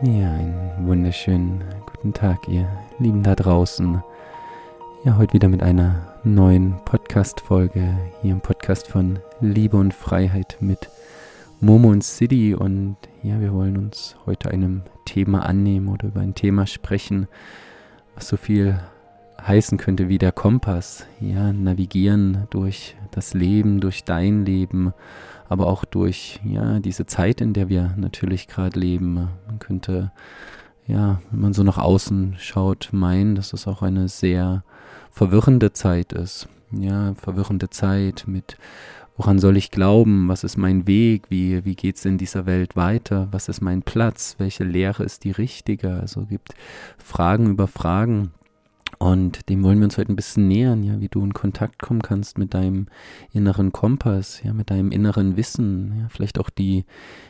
Ja, einen wunderschönen guten Tag, ihr Lieben da draußen. Ja, heute wieder mit einer neuen Podcast-Folge hier im Podcast von Liebe und Freiheit mit Momo und City. Und ja, wir wollen uns heute einem Thema annehmen oder über ein Thema sprechen, was so viel heißen könnte wie der Kompass. Ja, navigieren durch das Leben, durch dein Leben aber auch durch ja, diese Zeit, in der wir natürlich gerade leben. Man könnte, ja, wenn man so nach außen schaut, meinen, dass es auch eine sehr verwirrende Zeit ist. Ja, verwirrende Zeit mit woran soll ich glauben, was ist mein Weg, wie, wie geht es in dieser Welt weiter, was ist mein Platz, welche Lehre ist die richtige. Also gibt Fragen über Fragen. Und dem wollen wir uns heute ein bisschen nähern, ja, wie du in Kontakt kommen kannst mit deinem inneren Kompass, ja, mit deinem inneren Wissen, ja, vielleicht auch die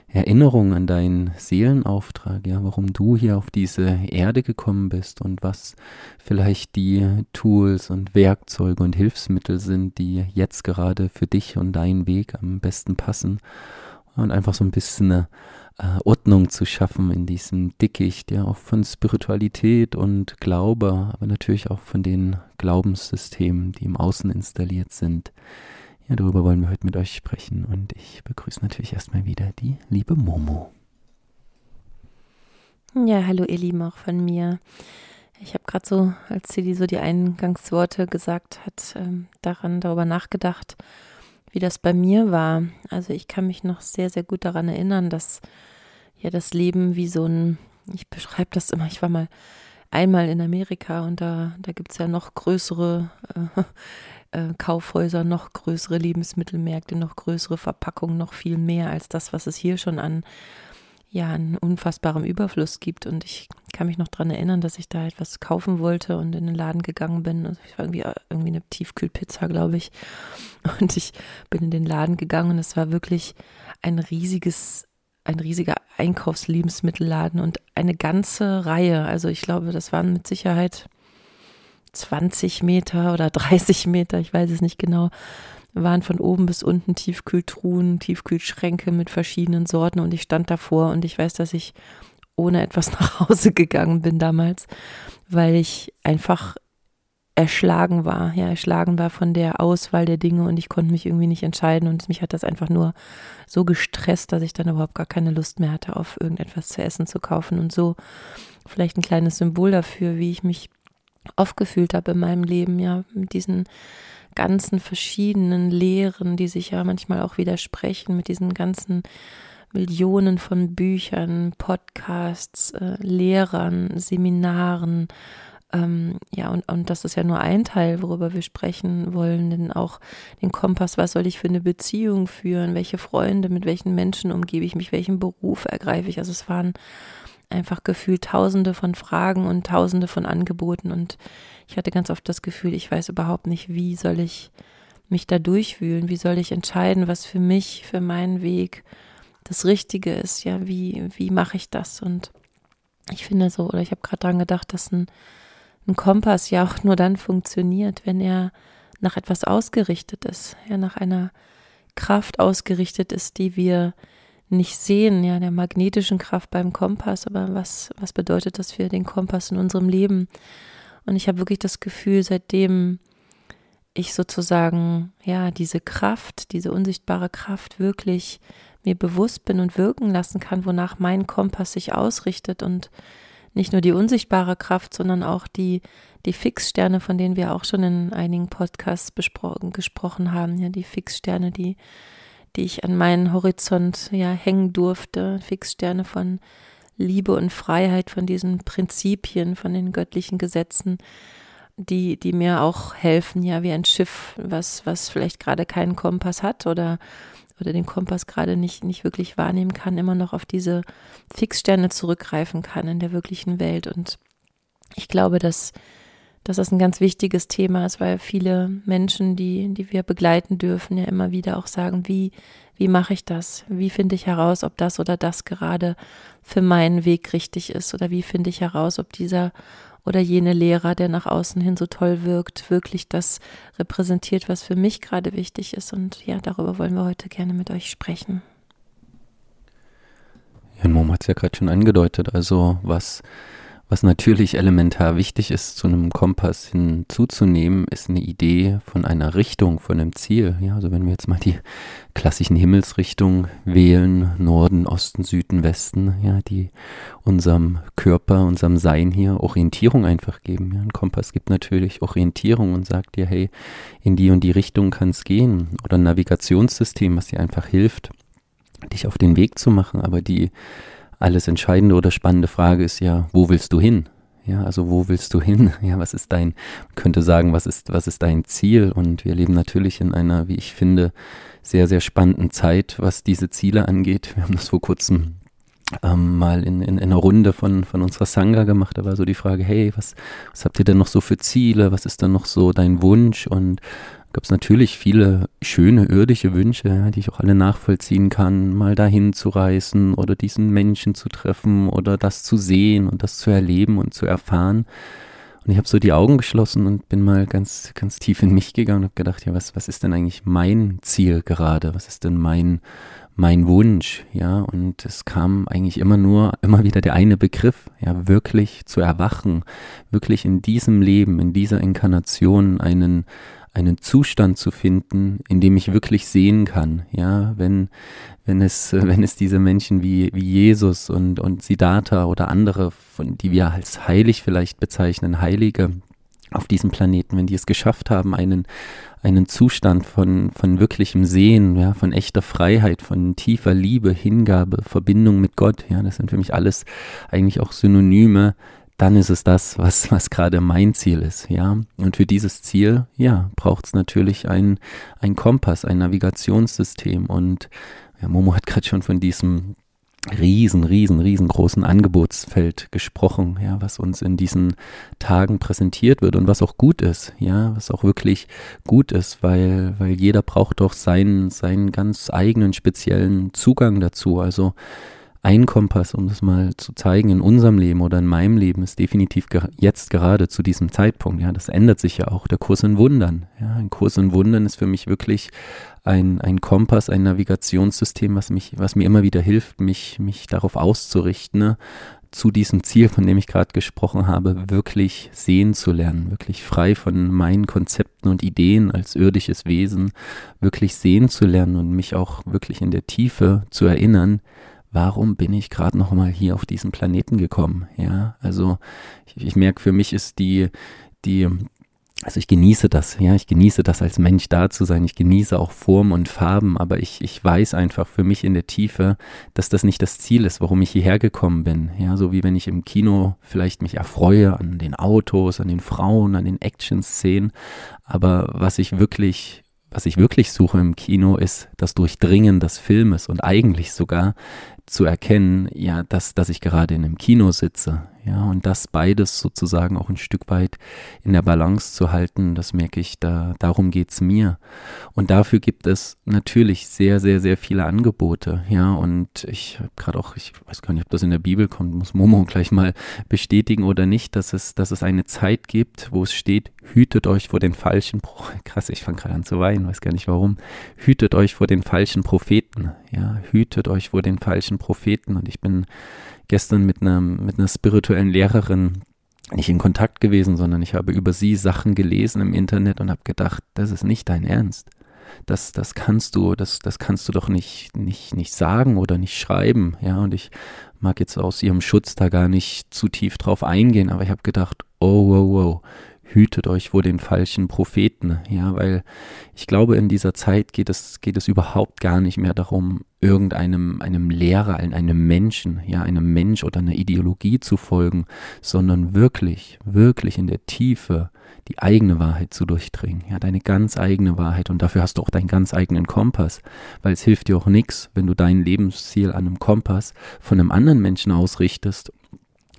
Erinnerung an deinen Seelenauftrag, ja, warum du hier auf diese Erde gekommen bist und was vielleicht die Tools und Werkzeuge und Hilfsmittel sind, die jetzt gerade für dich und deinen Weg am besten passen. Und einfach so ein bisschen eine äh, Ordnung zu schaffen in diesem Dickicht, ja, auch von Spiritualität und Glaube, aber natürlich auch von den Glaubenssystemen, die im Außen installiert sind. Ja, darüber wollen wir heute mit euch sprechen und ich begrüße natürlich erstmal wieder die liebe Momo. Ja, hallo ihr Lieben auch von mir. Ich habe gerade so, als sie die, so die Eingangsworte gesagt hat, ähm, daran darüber nachgedacht, wie das bei mir war. Also ich kann mich noch sehr, sehr gut daran erinnern, dass ja das Leben wie so ein, ich beschreibe das immer, ich war mal einmal in Amerika und da, da gibt es ja noch größere äh, äh, Kaufhäuser, noch größere Lebensmittelmärkte, noch größere Verpackungen, noch viel mehr als das, was es hier schon an ja, an unfassbarem Überfluss gibt. Und ich kann mich noch daran erinnern, dass ich da etwas kaufen wollte und in den Laden gegangen bin. Also ich war irgendwie, irgendwie eine Tiefkühlpizza, glaube ich. Und ich bin in den Laden gegangen und es war wirklich ein riesiges ein riesiger Einkaufslebensmittelladen und eine ganze Reihe. Also ich glaube, das waren mit Sicherheit 20 Meter oder 30 Meter, ich weiß es nicht genau, waren von oben bis unten Tiefkühltruhen, Tiefkühlschränke mit verschiedenen Sorten und ich stand davor und ich weiß, dass ich ohne etwas nach Hause gegangen bin damals, weil ich einfach erschlagen war, ja, erschlagen war von der Auswahl der Dinge und ich konnte mich irgendwie nicht entscheiden und mich hat das einfach nur so gestresst, dass ich dann überhaupt gar keine Lust mehr hatte, auf irgendetwas zu essen zu kaufen. Und so vielleicht ein kleines Symbol dafür, wie ich mich oft gefühlt habe in meinem Leben, ja, mit diesen ganzen verschiedenen Lehren, die sich ja manchmal auch widersprechen, mit diesen ganzen Millionen von Büchern, Podcasts, äh, Lehrern, Seminaren, ähm, ja, und, und das ist ja nur ein Teil, worüber wir sprechen wollen, denn auch den Kompass, was soll ich für eine Beziehung führen, welche Freunde, mit welchen Menschen umgebe ich mich, welchen Beruf ergreife ich. Also es waren einfach gefühlt tausende von Fragen und tausende von Angeboten und ich hatte ganz oft das Gefühl, ich weiß überhaupt nicht, wie soll ich mich da durchwühlen, wie soll ich entscheiden, was für mich, für meinen Weg das Richtige ist, ja, wie, wie mache ich das? Und ich finde so, oder ich habe gerade daran gedacht, dass ein ein Kompass ja auch nur dann funktioniert, wenn er nach etwas ausgerichtet ist, ja, nach einer Kraft ausgerichtet ist, die wir nicht sehen, ja, der magnetischen Kraft beim Kompass, aber was, was bedeutet das für den Kompass in unserem Leben? Und ich habe wirklich das Gefühl, seitdem ich sozusagen, ja, diese Kraft, diese unsichtbare Kraft wirklich mir bewusst bin und wirken lassen kann, wonach mein Kompass sich ausrichtet und nicht nur die unsichtbare Kraft, sondern auch die, die Fixsterne, von denen wir auch schon in einigen Podcasts besprochen, gesprochen haben, ja, die Fixsterne, die, die ich an meinen Horizont ja hängen durfte, Fixsterne von Liebe und Freiheit, von diesen Prinzipien, von den göttlichen Gesetzen, die, die mir auch helfen, ja, wie ein Schiff, was, was vielleicht gerade keinen Kompass hat oder oder den Kompass gerade nicht, nicht wirklich wahrnehmen kann, immer noch auf diese Fixsterne zurückgreifen kann in der wirklichen Welt. Und ich glaube, dass, dass das ein ganz wichtiges Thema ist, weil viele Menschen, die, die wir begleiten dürfen, ja immer wieder auch sagen, wie, wie mache ich das? Wie finde ich heraus, ob das oder das gerade für meinen Weg richtig ist? Oder wie finde ich heraus, ob dieser oder jene Lehrer, der nach außen hin so toll wirkt, wirklich das repräsentiert, was für mich gerade wichtig ist. Und ja, darüber wollen wir heute gerne mit euch sprechen. Und Mom hat es ja gerade schon angedeutet, also was was natürlich elementar wichtig ist, zu einem Kompass hinzuzunehmen, ist eine Idee von einer Richtung, von einem Ziel. Ja, also wenn wir jetzt mal die klassischen Himmelsrichtungen wählen, Norden, Osten, Süden, Westen, ja, die unserem Körper, unserem Sein hier Orientierung einfach geben. Ja, ein Kompass gibt natürlich Orientierung und sagt dir, hey, in die und die Richtung kann es gehen. Oder ein Navigationssystem, was dir einfach hilft, dich auf den Weg zu machen, aber die alles entscheidende oder spannende Frage ist ja, wo willst du hin? Ja, also wo willst du hin? Ja, was ist dein, könnte sagen, was ist, was ist dein Ziel? Und wir leben natürlich in einer, wie ich finde, sehr, sehr spannenden Zeit, was diese Ziele angeht. Wir haben das vor kurzem ähm, mal in, in, in einer Runde von, von unserer Sangha gemacht. Da war so die Frage, hey, was, was habt ihr denn noch so für Ziele? Was ist dann noch so dein Wunsch? Und gab es natürlich viele schöne irdische Wünsche, die ich auch alle nachvollziehen kann, mal dahin zu reisen oder diesen Menschen zu treffen oder das zu sehen und das zu erleben und zu erfahren. Und ich habe so die Augen geschlossen und bin mal ganz, ganz tief in mich gegangen und habe gedacht, ja, was, was ist denn eigentlich mein Ziel gerade? Was ist denn mein, mein Wunsch? Ja, und es kam eigentlich immer nur, immer wieder der eine Begriff, ja, wirklich zu erwachen, wirklich in diesem Leben, in dieser Inkarnation einen, einen Zustand zu finden, in dem ich wirklich sehen kann, ja, wenn, wenn es, wenn es diese Menschen wie, wie Jesus und, und Siddhartha oder andere, von, die wir als heilig vielleicht bezeichnen, Heilige auf diesem Planeten, wenn die es geschafft haben, einen, einen Zustand von, von wirklichem Sehen, ja, von echter Freiheit, von tiefer Liebe, Hingabe, Verbindung mit Gott, ja, das sind für mich alles eigentlich auch Synonyme dann ist es das, was, was gerade mein Ziel ist, ja. Und für dieses Ziel, ja, braucht es natürlich ein, ein Kompass, ein Navigationssystem. Und ja, Momo hat gerade schon von diesem riesen, riesen, riesengroßen Angebotsfeld gesprochen, ja, was uns in diesen Tagen präsentiert wird und was auch gut ist, ja, was auch wirklich gut ist, weil, weil jeder braucht doch seinen, seinen ganz eigenen speziellen Zugang dazu. Also ein Kompass, um das mal zu zeigen, in unserem Leben oder in meinem Leben ist definitiv ge jetzt gerade zu diesem Zeitpunkt. Ja, das ändert sich ja auch. Der Kurs in Wundern. Ja, ein Kurs in Wundern ist für mich wirklich ein, ein Kompass, ein Navigationssystem, was mich, was mir immer wieder hilft, mich, mich darauf auszurichten, ne? zu diesem Ziel, von dem ich gerade gesprochen habe, wirklich sehen zu lernen, wirklich frei von meinen Konzepten und Ideen als irdisches Wesen, wirklich sehen zu lernen und mich auch wirklich in der Tiefe zu erinnern, warum bin ich gerade noch mal hier auf diesen Planeten gekommen? Ja, also ich, ich merke, für mich ist die, die, also ich genieße das, ja, ich genieße das als Mensch da zu sein, ich genieße auch Form und Farben, aber ich, ich weiß einfach für mich in der Tiefe, dass das nicht das Ziel ist, warum ich hierher gekommen bin. Ja, so wie wenn ich im Kino vielleicht mich erfreue an den Autos, an den Frauen, an den Action-Szenen, aber was ich wirklich was ich wirklich suche im Kino, ist das Durchdringen des Filmes und eigentlich sogar zu erkennen, ja, dass, dass ich gerade in einem Kino sitze, ja, und das beides sozusagen auch ein Stück weit in der Balance zu halten, das merke ich, da, darum geht's mir. Und dafür gibt es natürlich sehr, sehr, sehr viele Angebote, ja, und ich habe gerade auch, ich weiß gar nicht, ob das in der Bibel kommt, muss Momo gleich mal bestätigen oder nicht, dass es, dass es eine Zeit gibt, wo es steht, hütet euch vor den falschen, krass, ich fange gerade an zu weinen, weiß gar nicht warum, hütet euch vor den falschen Propheten, ja, hütet euch vor den falschen Propheten und ich bin gestern mit einer, mit einer spirituellen Lehrerin nicht in Kontakt gewesen, sondern ich habe über sie Sachen gelesen im Internet und habe gedacht, das ist nicht dein Ernst. Das, das kannst du, das, das kannst du doch nicht, nicht, nicht sagen oder nicht schreiben. Ja, und ich mag jetzt aus ihrem Schutz da gar nicht zu tief drauf eingehen, aber ich habe gedacht, oh, wow, wow, hütet euch vor den falschen Propheten, ja, weil ich glaube, in dieser Zeit geht es, geht es überhaupt gar nicht mehr darum, irgendeinem, einem Lehrer, einem Menschen, ja, einem Mensch oder einer Ideologie zu folgen, sondern wirklich, wirklich in der Tiefe die eigene Wahrheit zu durchdringen, ja, deine ganz eigene Wahrheit. Und dafür hast du auch deinen ganz eigenen Kompass, weil es hilft dir auch nichts, wenn du dein Lebensziel an einem Kompass von einem anderen Menschen ausrichtest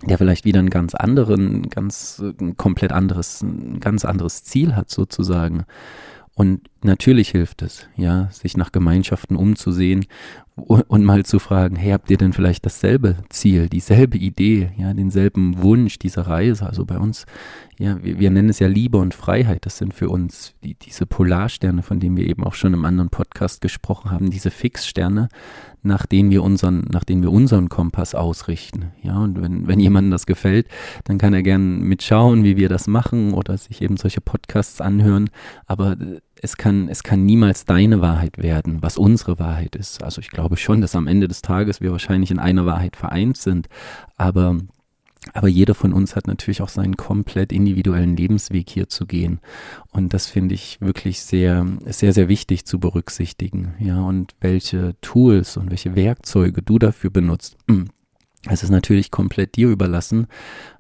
der vielleicht wieder einen ganz anderen, ganz ein komplett anderes, ein ganz anderes Ziel hat sozusagen. Und natürlich hilft es, ja, sich nach Gemeinschaften umzusehen und mal zu fragen, hey, habt ihr denn vielleicht dasselbe Ziel, dieselbe Idee, ja, denselben Wunsch dieser Reise? Also bei uns, ja, wir, wir nennen es ja Liebe und Freiheit. Das sind für uns die, diese Polarsterne, von denen wir eben auch schon im anderen Podcast gesprochen haben, diese Fixsterne, nach denen wir unseren, nach denen wir unseren Kompass ausrichten. Ja, und wenn, wenn jemandem das gefällt, dann kann er gern mitschauen, wie wir das machen oder sich eben solche Podcasts anhören. Aber es kann, es kann niemals deine Wahrheit werden, was unsere Wahrheit ist. Also ich glaube schon, dass am Ende des Tages wir wahrscheinlich in einer Wahrheit vereint sind, aber aber jeder von uns hat natürlich auch seinen komplett individuellen Lebensweg hier zu gehen. Und das finde ich wirklich sehr, sehr, sehr wichtig zu berücksichtigen. Ja, und welche Tools und welche Werkzeuge du dafür benutzt. Es ist natürlich komplett dir überlassen,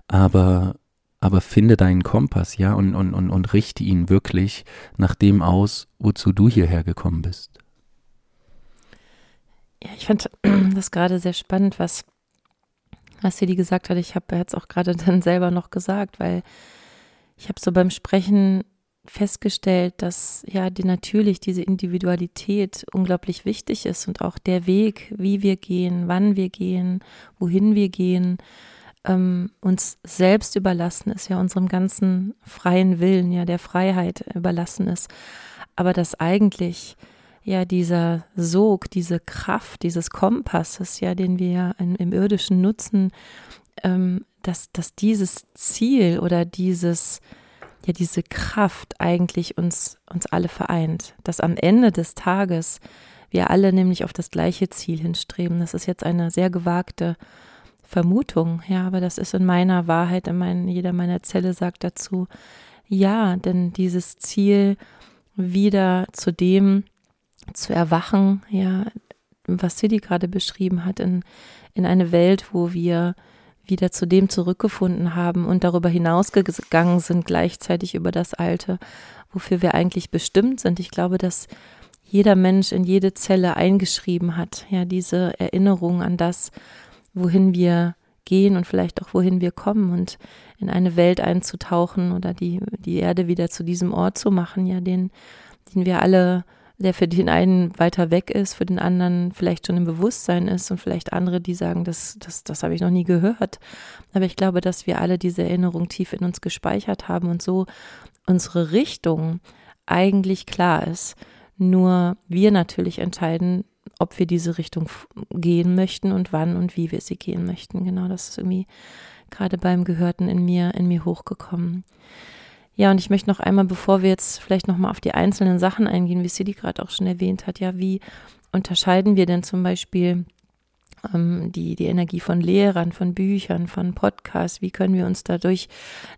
aber aber finde deinen Kompass, ja, und, und, und, und richte ihn wirklich nach dem aus, wozu du hierher gekommen bist. Ja, ich fand das gerade sehr spannend, was, was Sidi gesagt hat. Ich habe jetzt auch gerade dann selber noch gesagt, weil ich habe so beim Sprechen festgestellt, dass ja die natürlich diese Individualität unglaublich wichtig ist und auch der Weg, wie wir gehen, wann wir gehen, wohin wir gehen ähm, uns selbst überlassen ist, ja unserem ganzen freien Willen, ja der Freiheit überlassen ist, aber dass eigentlich ja dieser Sog, diese Kraft dieses Kompasses, ja, den wir in, im irdischen nutzen, ähm, dass, dass dieses Ziel oder dieses ja diese Kraft eigentlich uns uns alle vereint, dass am Ende des Tages wir alle nämlich auf das gleiche Ziel hinstreben. Das ist jetzt eine sehr gewagte Vermutung, ja, aber das ist in meiner Wahrheit, in mein, jeder meiner Zelle sagt dazu, ja, denn dieses Ziel wieder zu dem zu erwachen, ja, was Sidi gerade beschrieben hat, in, in eine Welt, wo wir wieder zu dem zurückgefunden haben und darüber hinausgegangen sind, gleichzeitig über das Alte, wofür wir eigentlich bestimmt sind. Ich glaube, dass jeder Mensch in jede Zelle eingeschrieben hat, ja, diese Erinnerung an das, wohin wir gehen und vielleicht auch wohin wir kommen und in eine Welt einzutauchen oder die, die Erde wieder zu diesem Ort zu machen, ja, den, den wir alle, der für den einen weiter weg ist, für den anderen vielleicht schon im Bewusstsein ist und vielleicht andere, die sagen, das, das, das habe ich noch nie gehört. Aber ich glaube, dass wir alle diese Erinnerung tief in uns gespeichert haben und so unsere Richtung eigentlich klar ist. Nur wir natürlich entscheiden, ob wir diese Richtung gehen möchten und wann und wie wir sie gehen möchten. Genau, das ist irgendwie gerade beim Gehörten in mir, in mir hochgekommen. Ja, und ich möchte noch einmal, bevor wir jetzt vielleicht nochmal auf die einzelnen Sachen eingehen, wie Sidi gerade auch schon erwähnt hat, ja, wie unterscheiden wir denn zum Beispiel ähm, die, die Energie von Lehrern, von Büchern, von Podcasts, wie können wir uns dadurch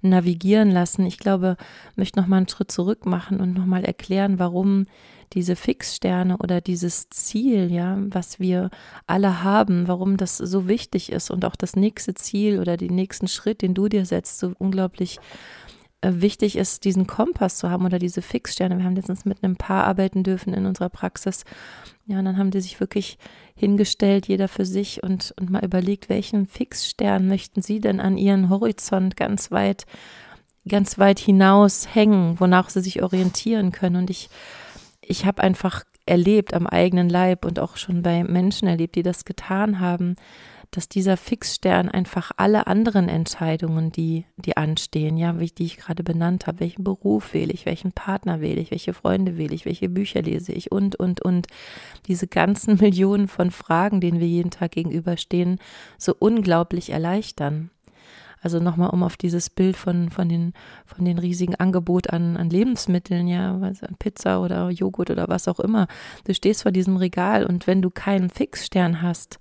navigieren lassen? Ich glaube, ich möchte nochmal einen Schritt zurück machen und nochmal erklären, warum diese Fixsterne oder dieses Ziel, ja, was wir alle haben, warum das so wichtig ist und auch das nächste Ziel oder den nächsten Schritt, den du dir setzt, so unglaublich äh, wichtig ist, diesen Kompass zu haben oder diese Fixsterne. Wir haben letztens mit einem Paar arbeiten dürfen in unserer Praxis. Ja, und dann haben die sich wirklich hingestellt, jeder für sich und, und mal überlegt, welchen Fixstern möchten sie denn an ihren Horizont ganz weit, ganz weit hinaus hängen, wonach sie sich orientieren können. Und ich ich habe einfach erlebt am eigenen Leib und auch schon bei Menschen erlebt, die das getan haben, dass dieser Fixstern einfach alle anderen Entscheidungen, die, die anstehen, ja, wie die ich gerade benannt habe, welchen Beruf wähle ich, welchen Partner wähle ich, welche Freunde wähle ich, welche Bücher lese ich und, und, und, diese ganzen Millionen von Fragen, denen wir jeden Tag gegenüberstehen, so unglaublich erleichtern. Also nochmal, um auf dieses Bild von, von, den, von den riesigen Angebot an, an Lebensmitteln, ja, also Pizza oder Joghurt oder was auch immer. Du stehst vor diesem Regal und wenn du keinen Fixstern hast,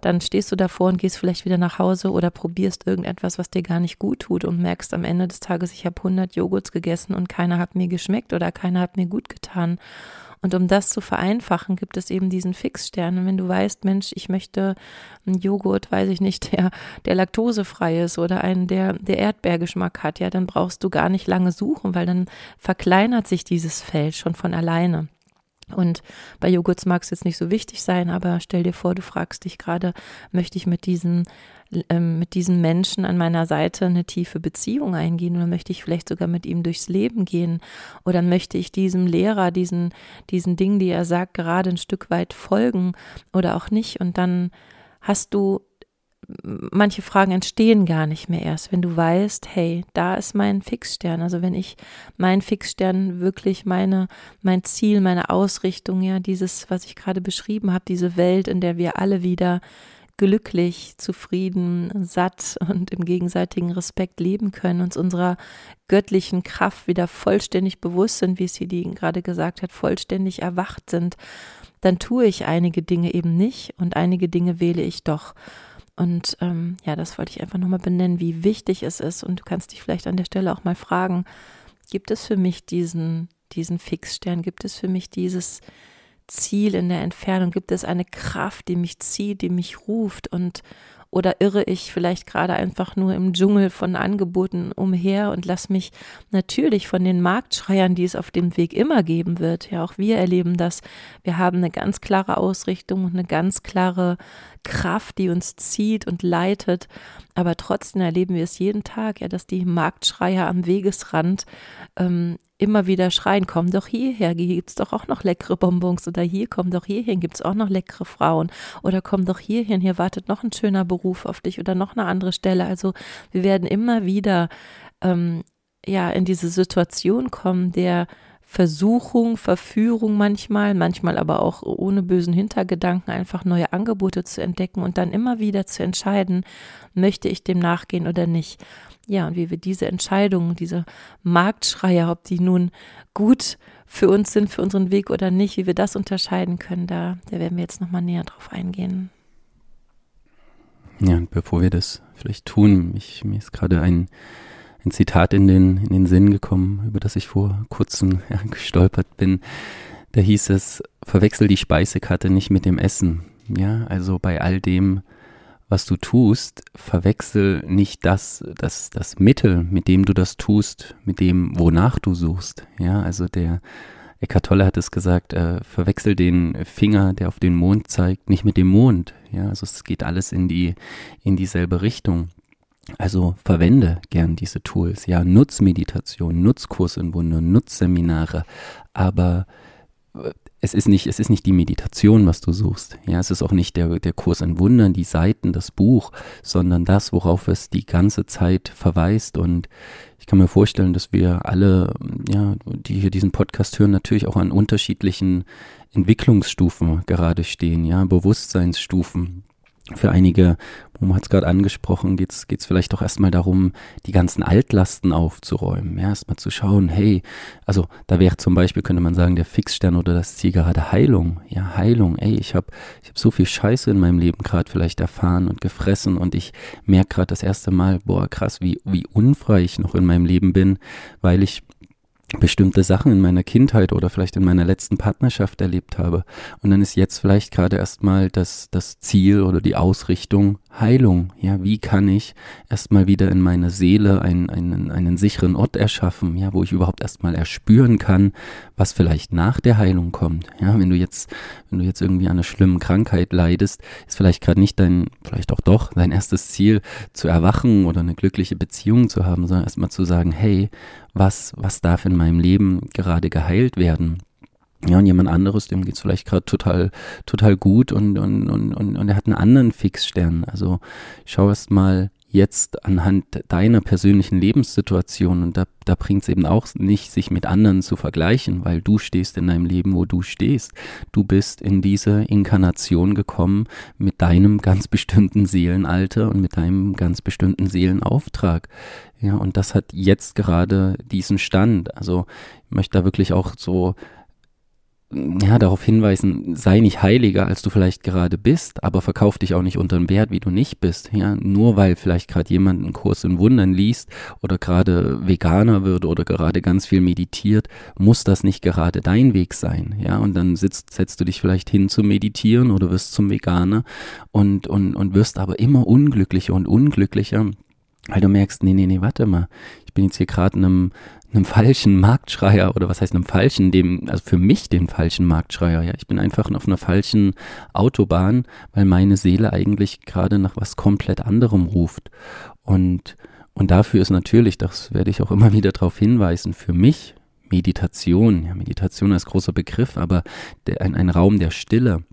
dann stehst du davor und gehst vielleicht wieder nach Hause oder probierst irgendetwas, was dir gar nicht gut tut und merkst am Ende des Tages, ich habe 100 Joghurts gegessen und keiner hat mir geschmeckt oder keiner hat mir gut getan. Und um das zu vereinfachen, gibt es eben diesen Fixstern. Und wenn du weißt, Mensch, ich möchte einen Joghurt, weiß ich nicht, der, der laktosefrei ist oder einen, der, der Erdbeergeschmack hat, ja, dann brauchst du gar nicht lange suchen, weil dann verkleinert sich dieses Feld schon von alleine. Und bei Joghurts mag es jetzt nicht so wichtig sein, aber stell dir vor, du fragst dich gerade, möchte ich mit diesem, ähm, mit diesem Menschen an meiner Seite eine tiefe Beziehung eingehen oder möchte ich vielleicht sogar mit ihm durchs Leben gehen oder möchte ich diesem Lehrer, diesen, diesen Dingen, die er sagt, gerade ein Stück weit folgen oder auch nicht. Und dann hast du manche Fragen entstehen gar nicht mehr erst, wenn du weißt, hey, da ist mein Fixstern. Also wenn ich mein Fixstern wirklich meine, mein Ziel, meine Ausrichtung, ja, dieses, was ich gerade beschrieben habe, diese Welt, in der wir alle wieder glücklich, zufrieden, satt und im gegenseitigen Respekt leben können, uns unserer göttlichen Kraft wieder vollständig bewusst sind, wie es hier die gerade gesagt hat, vollständig erwacht sind, dann tue ich einige Dinge eben nicht und einige Dinge wähle ich doch. Und ähm, ja, das wollte ich einfach nochmal benennen, wie wichtig es ist. Und du kannst dich vielleicht an der Stelle auch mal fragen, gibt es für mich diesen, diesen Fixstern? Gibt es für mich dieses Ziel in der Entfernung? Gibt es eine Kraft, die mich zieht, die mich ruft und, oder irre ich vielleicht gerade einfach nur im Dschungel von Angeboten umher und lass mich natürlich von den Marktschreiern, die es auf dem Weg immer geben wird, ja auch wir erleben das. Wir haben eine ganz klare Ausrichtung und eine ganz klare Kraft, die uns zieht und leitet. Aber trotzdem erleben wir es jeden Tag, ja, dass die Marktschreier am Wegesrand ähm, immer wieder schreien, komm doch hierher, hier gibt's doch auch noch leckere Bonbons oder hier, komm doch hierhin, gibt's auch noch leckere Frauen oder komm doch hierhin, hier wartet noch ein schöner Beruf auf dich oder noch eine andere Stelle. Also wir werden immer wieder ähm, ja in diese Situation kommen, der Versuchung, Verführung manchmal, manchmal aber auch ohne bösen Hintergedanken einfach neue Angebote zu entdecken und dann immer wieder zu entscheiden, möchte ich dem nachgehen oder nicht. Ja, und wie wir diese Entscheidungen, diese Marktschreier, ob die nun gut für uns sind, für unseren Weg oder nicht, wie wir das unterscheiden können, da, da werden wir jetzt nochmal näher drauf eingehen. Ja, und bevor wir das vielleicht tun, ich, mir ist gerade ein ein Zitat in den, in den Sinn gekommen, über das ich vor kurzem ja, gestolpert bin. Da hieß es, verwechsel die Speisekarte nicht mit dem Essen. Ja, also bei all dem, was du tust, verwechsel nicht das, das, das Mittel, mit dem du das tust, mit dem, wonach du suchst. Ja, also der Eckhart Tolle hat es gesagt, äh, verwechsel den Finger, der auf den Mond zeigt, nicht mit dem Mond. Ja, also es geht alles in die, in dieselbe Richtung. Also verwende gern diese Tools, ja, nutz Meditation, nutz Kurs in Wunder, nutz Seminare, aber äh, es ist nicht, es ist nicht die Meditation, was du suchst. Ja, es ist auch nicht der, der Kurs in Wundern, die Seiten, das Buch, sondern das, worauf es die ganze Zeit verweist. Und ich kann mir vorstellen, dass wir alle, ja, die hier diesen Podcast hören, natürlich auch an unterschiedlichen Entwicklungsstufen gerade stehen, ja, Bewusstseinsstufen für einige, man hat es gerade angesprochen, geht es vielleicht auch erstmal darum, die ganzen Altlasten aufzuräumen. Ja, erstmal zu schauen, hey, also da wäre zum Beispiel, könnte man sagen, der Fixstern oder das Ziel gerade Heilung. Ja, Heilung, ey, ich habe ich hab so viel Scheiße in meinem Leben gerade vielleicht erfahren und gefressen und ich merke gerade das erste Mal, boah, krass, wie, wie unfrei ich noch in meinem Leben bin, weil ich bestimmte Sachen in meiner Kindheit oder vielleicht in meiner letzten Partnerschaft erlebt habe. Und dann ist jetzt vielleicht gerade erstmal das, das Ziel oder die Ausrichtung Heilung. Ja, wie kann ich erstmal wieder in meine Seele einen, einen, einen sicheren Ort erschaffen, ja, wo ich überhaupt erstmal erspüren kann, was vielleicht nach der Heilung kommt. Ja, wenn du jetzt, wenn du jetzt irgendwie an einer schlimmen Krankheit leidest, ist vielleicht gerade nicht dein, vielleicht auch doch, dein erstes Ziel zu erwachen oder eine glückliche Beziehung zu haben, sondern erstmal zu sagen, hey, was, was darf in meinem Leben gerade geheilt werden? Ja, und jemand anderes, dem geht's vielleicht gerade total, total gut und, und, und, und, er hat einen anderen Fixstern. Also schau erst mal jetzt anhand deiner persönlichen Lebenssituation und da, da bringt es eben auch nicht, sich mit anderen zu vergleichen, weil du stehst in deinem Leben, wo du stehst. Du bist in diese Inkarnation gekommen mit deinem ganz bestimmten Seelenalter und mit deinem ganz bestimmten Seelenauftrag. Ja, und das hat jetzt gerade diesen Stand. Also ich möchte da wirklich auch so ja, darauf hinweisen, sei nicht heiliger, als du vielleicht gerade bist, aber verkauf dich auch nicht unter den Wert, wie du nicht bist. Ja, nur weil vielleicht gerade jemand einen Kurs in Wundern liest oder gerade Veganer wird oder gerade ganz viel meditiert, muss das nicht gerade dein Weg sein. Ja, und dann sitzt, setzt du dich vielleicht hin zu meditieren oder wirst zum Veganer und, und, und wirst aber immer unglücklicher und unglücklicher weil du merkst, nee, nee, nee, warte mal, ich bin jetzt hier gerade einem, einem falschen Marktschreier oder was heißt einem falschen, dem, also für mich den falschen Marktschreier. Ja, ich bin einfach auf einer falschen Autobahn, weil meine Seele eigentlich gerade nach was komplett anderem ruft. Und, und dafür ist natürlich, das werde ich auch immer wieder darauf hinweisen, für mich Meditation, ja, Meditation als großer Begriff, aber der, ein, ein Raum der Stille,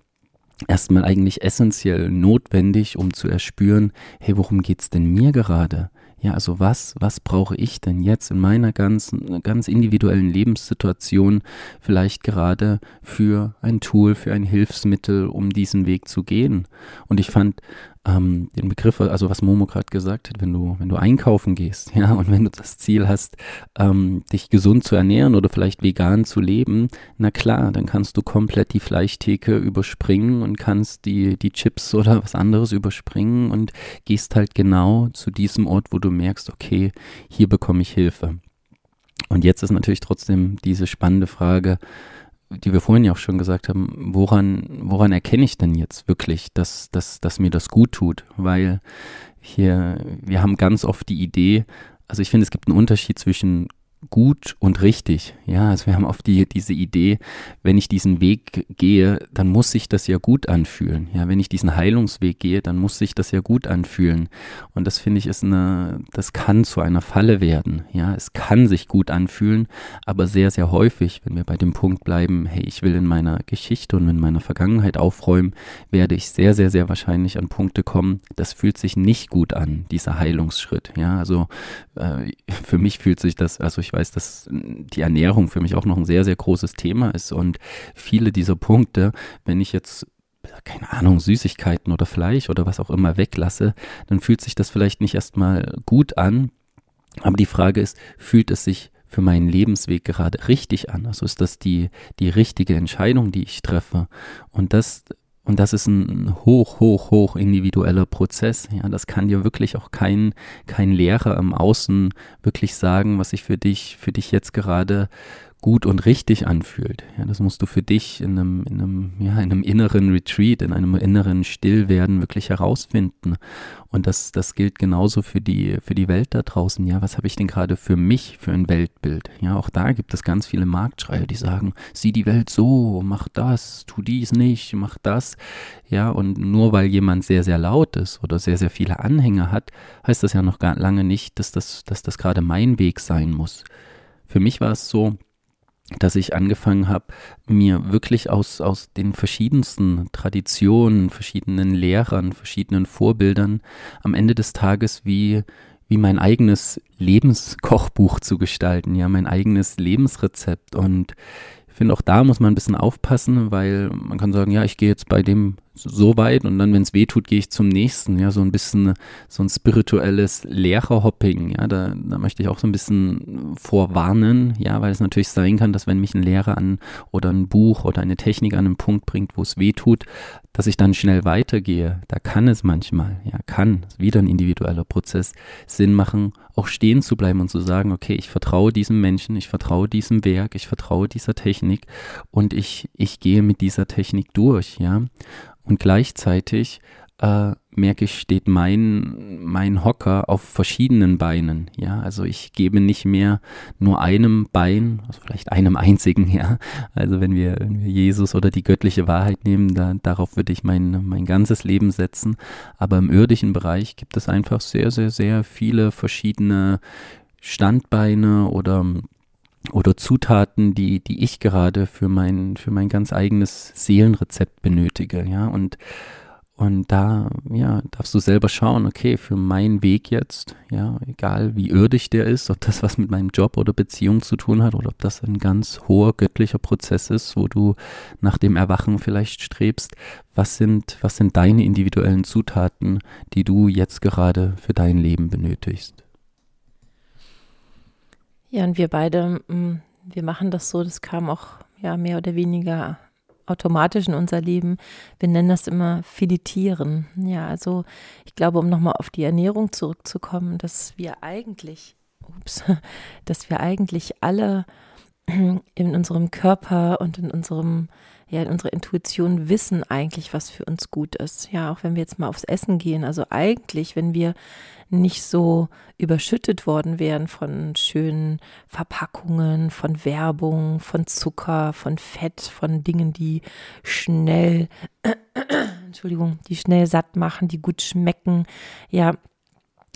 erstmal eigentlich essentiell notwendig, um zu erspüren, hey, worum geht's denn mir gerade? Ja, also was, was brauche ich denn jetzt in meiner ganzen, ganz individuellen Lebenssituation vielleicht gerade für ein Tool, für ein Hilfsmittel, um diesen Weg zu gehen? Und ich fand ähm, den Begriff, also was Momo gerade gesagt hat, wenn du, wenn du einkaufen gehst, ja, und wenn du das Ziel hast, ähm, dich gesund zu ernähren oder vielleicht vegan zu leben, na klar, dann kannst du komplett die Fleischtheke überspringen und kannst die, die Chips oder was anderes überspringen und gehst halt genau zu diesem Ort, wo du merkst, okay, hier bekomme ich Hilfe. Und jetzt ist natürlich trotzdem diese spannende Frage, die wir vorhin ja auch schon gesagt haben, woran, woran erkenne ich denn jetzt wirklich, dass, dass, dass mir das gut tut? Weil hier, wir haben ganz oft die Idee, also ich finde, es gibt einen Unterschied zwischen gut und richtig. Ja, also wir haben oft die, diese Idee, wenn ich diesen Weg gehe, dann muss sich das ja gut anfühlen. Ja, wenn ich diesen Heilungsweg gehe, dann muss sich das ja gut anfühlen. Und das finde ich ist eine, das kann zu einer Falle werden. Ja, es kann sich gut anfühlen, aber sehr, sehr häufig, wenn wir bei dem Punkt bleiben, hey, ich will in meiner Geschichte und in meiner Vergangenheit aufräumen, werde ich sehr, sehr, sehr wahrscheinlich an Punkte kommen, das fühlt sich nicht gut an, dieser Heilungsschritt. Ja, also äh, für mich fühlt sich das, also ich weiß, dass die Ernährung für mich auch noch ein sehr, sehr großes Thema ist und viele dieser Punkte, wenn ich jetzt keine Ahnung, Süßigkeiten oder Fleisch oder was auch immer weglasse, dann fühlt sich das vielleicht nicht erstmal gut an. Aber die Frage ist, fühlt es sich für meinen Lebensweg gerade richtig an? Also ist das die, die richtige Entscheidung, die ich treffe? Und das und das ist ein hoch, hoch, hoch individueller Prozess. Ja, das kann dir wirklich auch kein, kein Lehrer im Außen wirklich sagen, was sich für dich, für dich jetzt gerade gut und richtig anfühlt. Ja, das musst du für dich in einem, in einem, ja, in einem inneren Retreat, in einem inneren Stillwerden wirklich herausfinden. Und das, das gilt genauso für die, für die Welt da draußen. Ja, was habe ich denn gerade für mich für ein Weltbild? Ja, auch da gibt es ganz viele Marktschreier, die sagen, sieh die Welt so, mach das, tu dies nicht, mach das. Ja, und nur weil jemand sehr, sehr laut ist oder sehr, sehr viele Anhänger hat, heißt das ja noch gar lange nicht, dass das, dass das gerade mein Weg sein muss. Für mich war es so, dass ich angefangen habe, mir wirklich aus, aus den verschiedensten Traditionen, verschiedenen Lehrern, verschiedenen Vorbildern am Ende des Tages wie, wie mein eigenes Lebenskochbuch zu gestalten, ja, mein eigenes Lebensrezept. Und finde, auch da muss man ein bisschen aufpassen, weil man kann sagen, ja, ich gehe jetzt bei dem so weit und dann, wenn es weh tut, gehe ich zum nächsten. Ja, so ein bisschen so ein spirituelles Lehrerhopping. Ja, da, da möchte ich auch so ein bisschen vorwarnen. Ja, weil es natürlich sein kann, dass wenn mich ein Lehrer an oder ein Buch oder eine Technik an einen Punkt bringt, wo es weh tut, dass ich dann schnell weitergehe. Da kann es manchmal, ja, kann, wieder ein individueller Prozess, Sinn machen, auch stehen zu bleiben und zu sagen, okay, ich vertraue diesem Menschen, ich vertraue diesem Werk, ich vertraue dieser Technik und ich, ich gehe mit dieser Technik durch, ja. Und gleichzeitig äh, merke ich, steht mein, mein Hocker auf verschiedenen Beinen. Ja, also ich gebe nicht mehr nur einem Bein, also vielleicht einem einzigen, ja. Also wenn wir, wenn wir Jesus oder die göttliche Wahrheit nehmen, da, darauf würde ich mein, mein ganzes Leben setzen. Aber im irdischen Bereich gibt es einfach sehr, sehr, sehr viele verschiedene Standbeine oder oder Zutaten, die, die ich gerade für mein, für mein ganz eigenes Seelenrezept benötige, ja, und, und da, ja, darfst du selber schauen, okay, für meinen Weg jetzt, ja, egal wie irdisch der ist, ob das was mit meinem Job oder Beziehung zu tun hat oder ob das ein ganz hoher göttlicher Prozess ist, wo du nach dem Erwachen vielleicht strebst, was sind, was sind deine individuellen Zutaten, die du jetzt gerade für dein Leben benötigst? Ja, und wir beide, mm, wir machen das so, das kam auch ja mehr oder weniger automatisch in unser Leben. Wir nennen das immer Filetieren. Ja, also ich glaube, um nochmal auf die Ernährung zurückzukommen, dass wir eigentlich, ups, dass wir eigentlich alle in unserem Körper und in unserem ja, in unserer Intuition wissen eigentlich, was für uns gut ist. Ja, auch wenn wir jetzt mal aufs Essen gehen. Also eigentlich, wenn wir nicht so überschüttet worden wären von schönen Verpackungen, von Werbung, von Zucker, von Fett, von Dingen, die schnell, Entschuldigung, die schnell satt machen, die gut schmecken. Ja,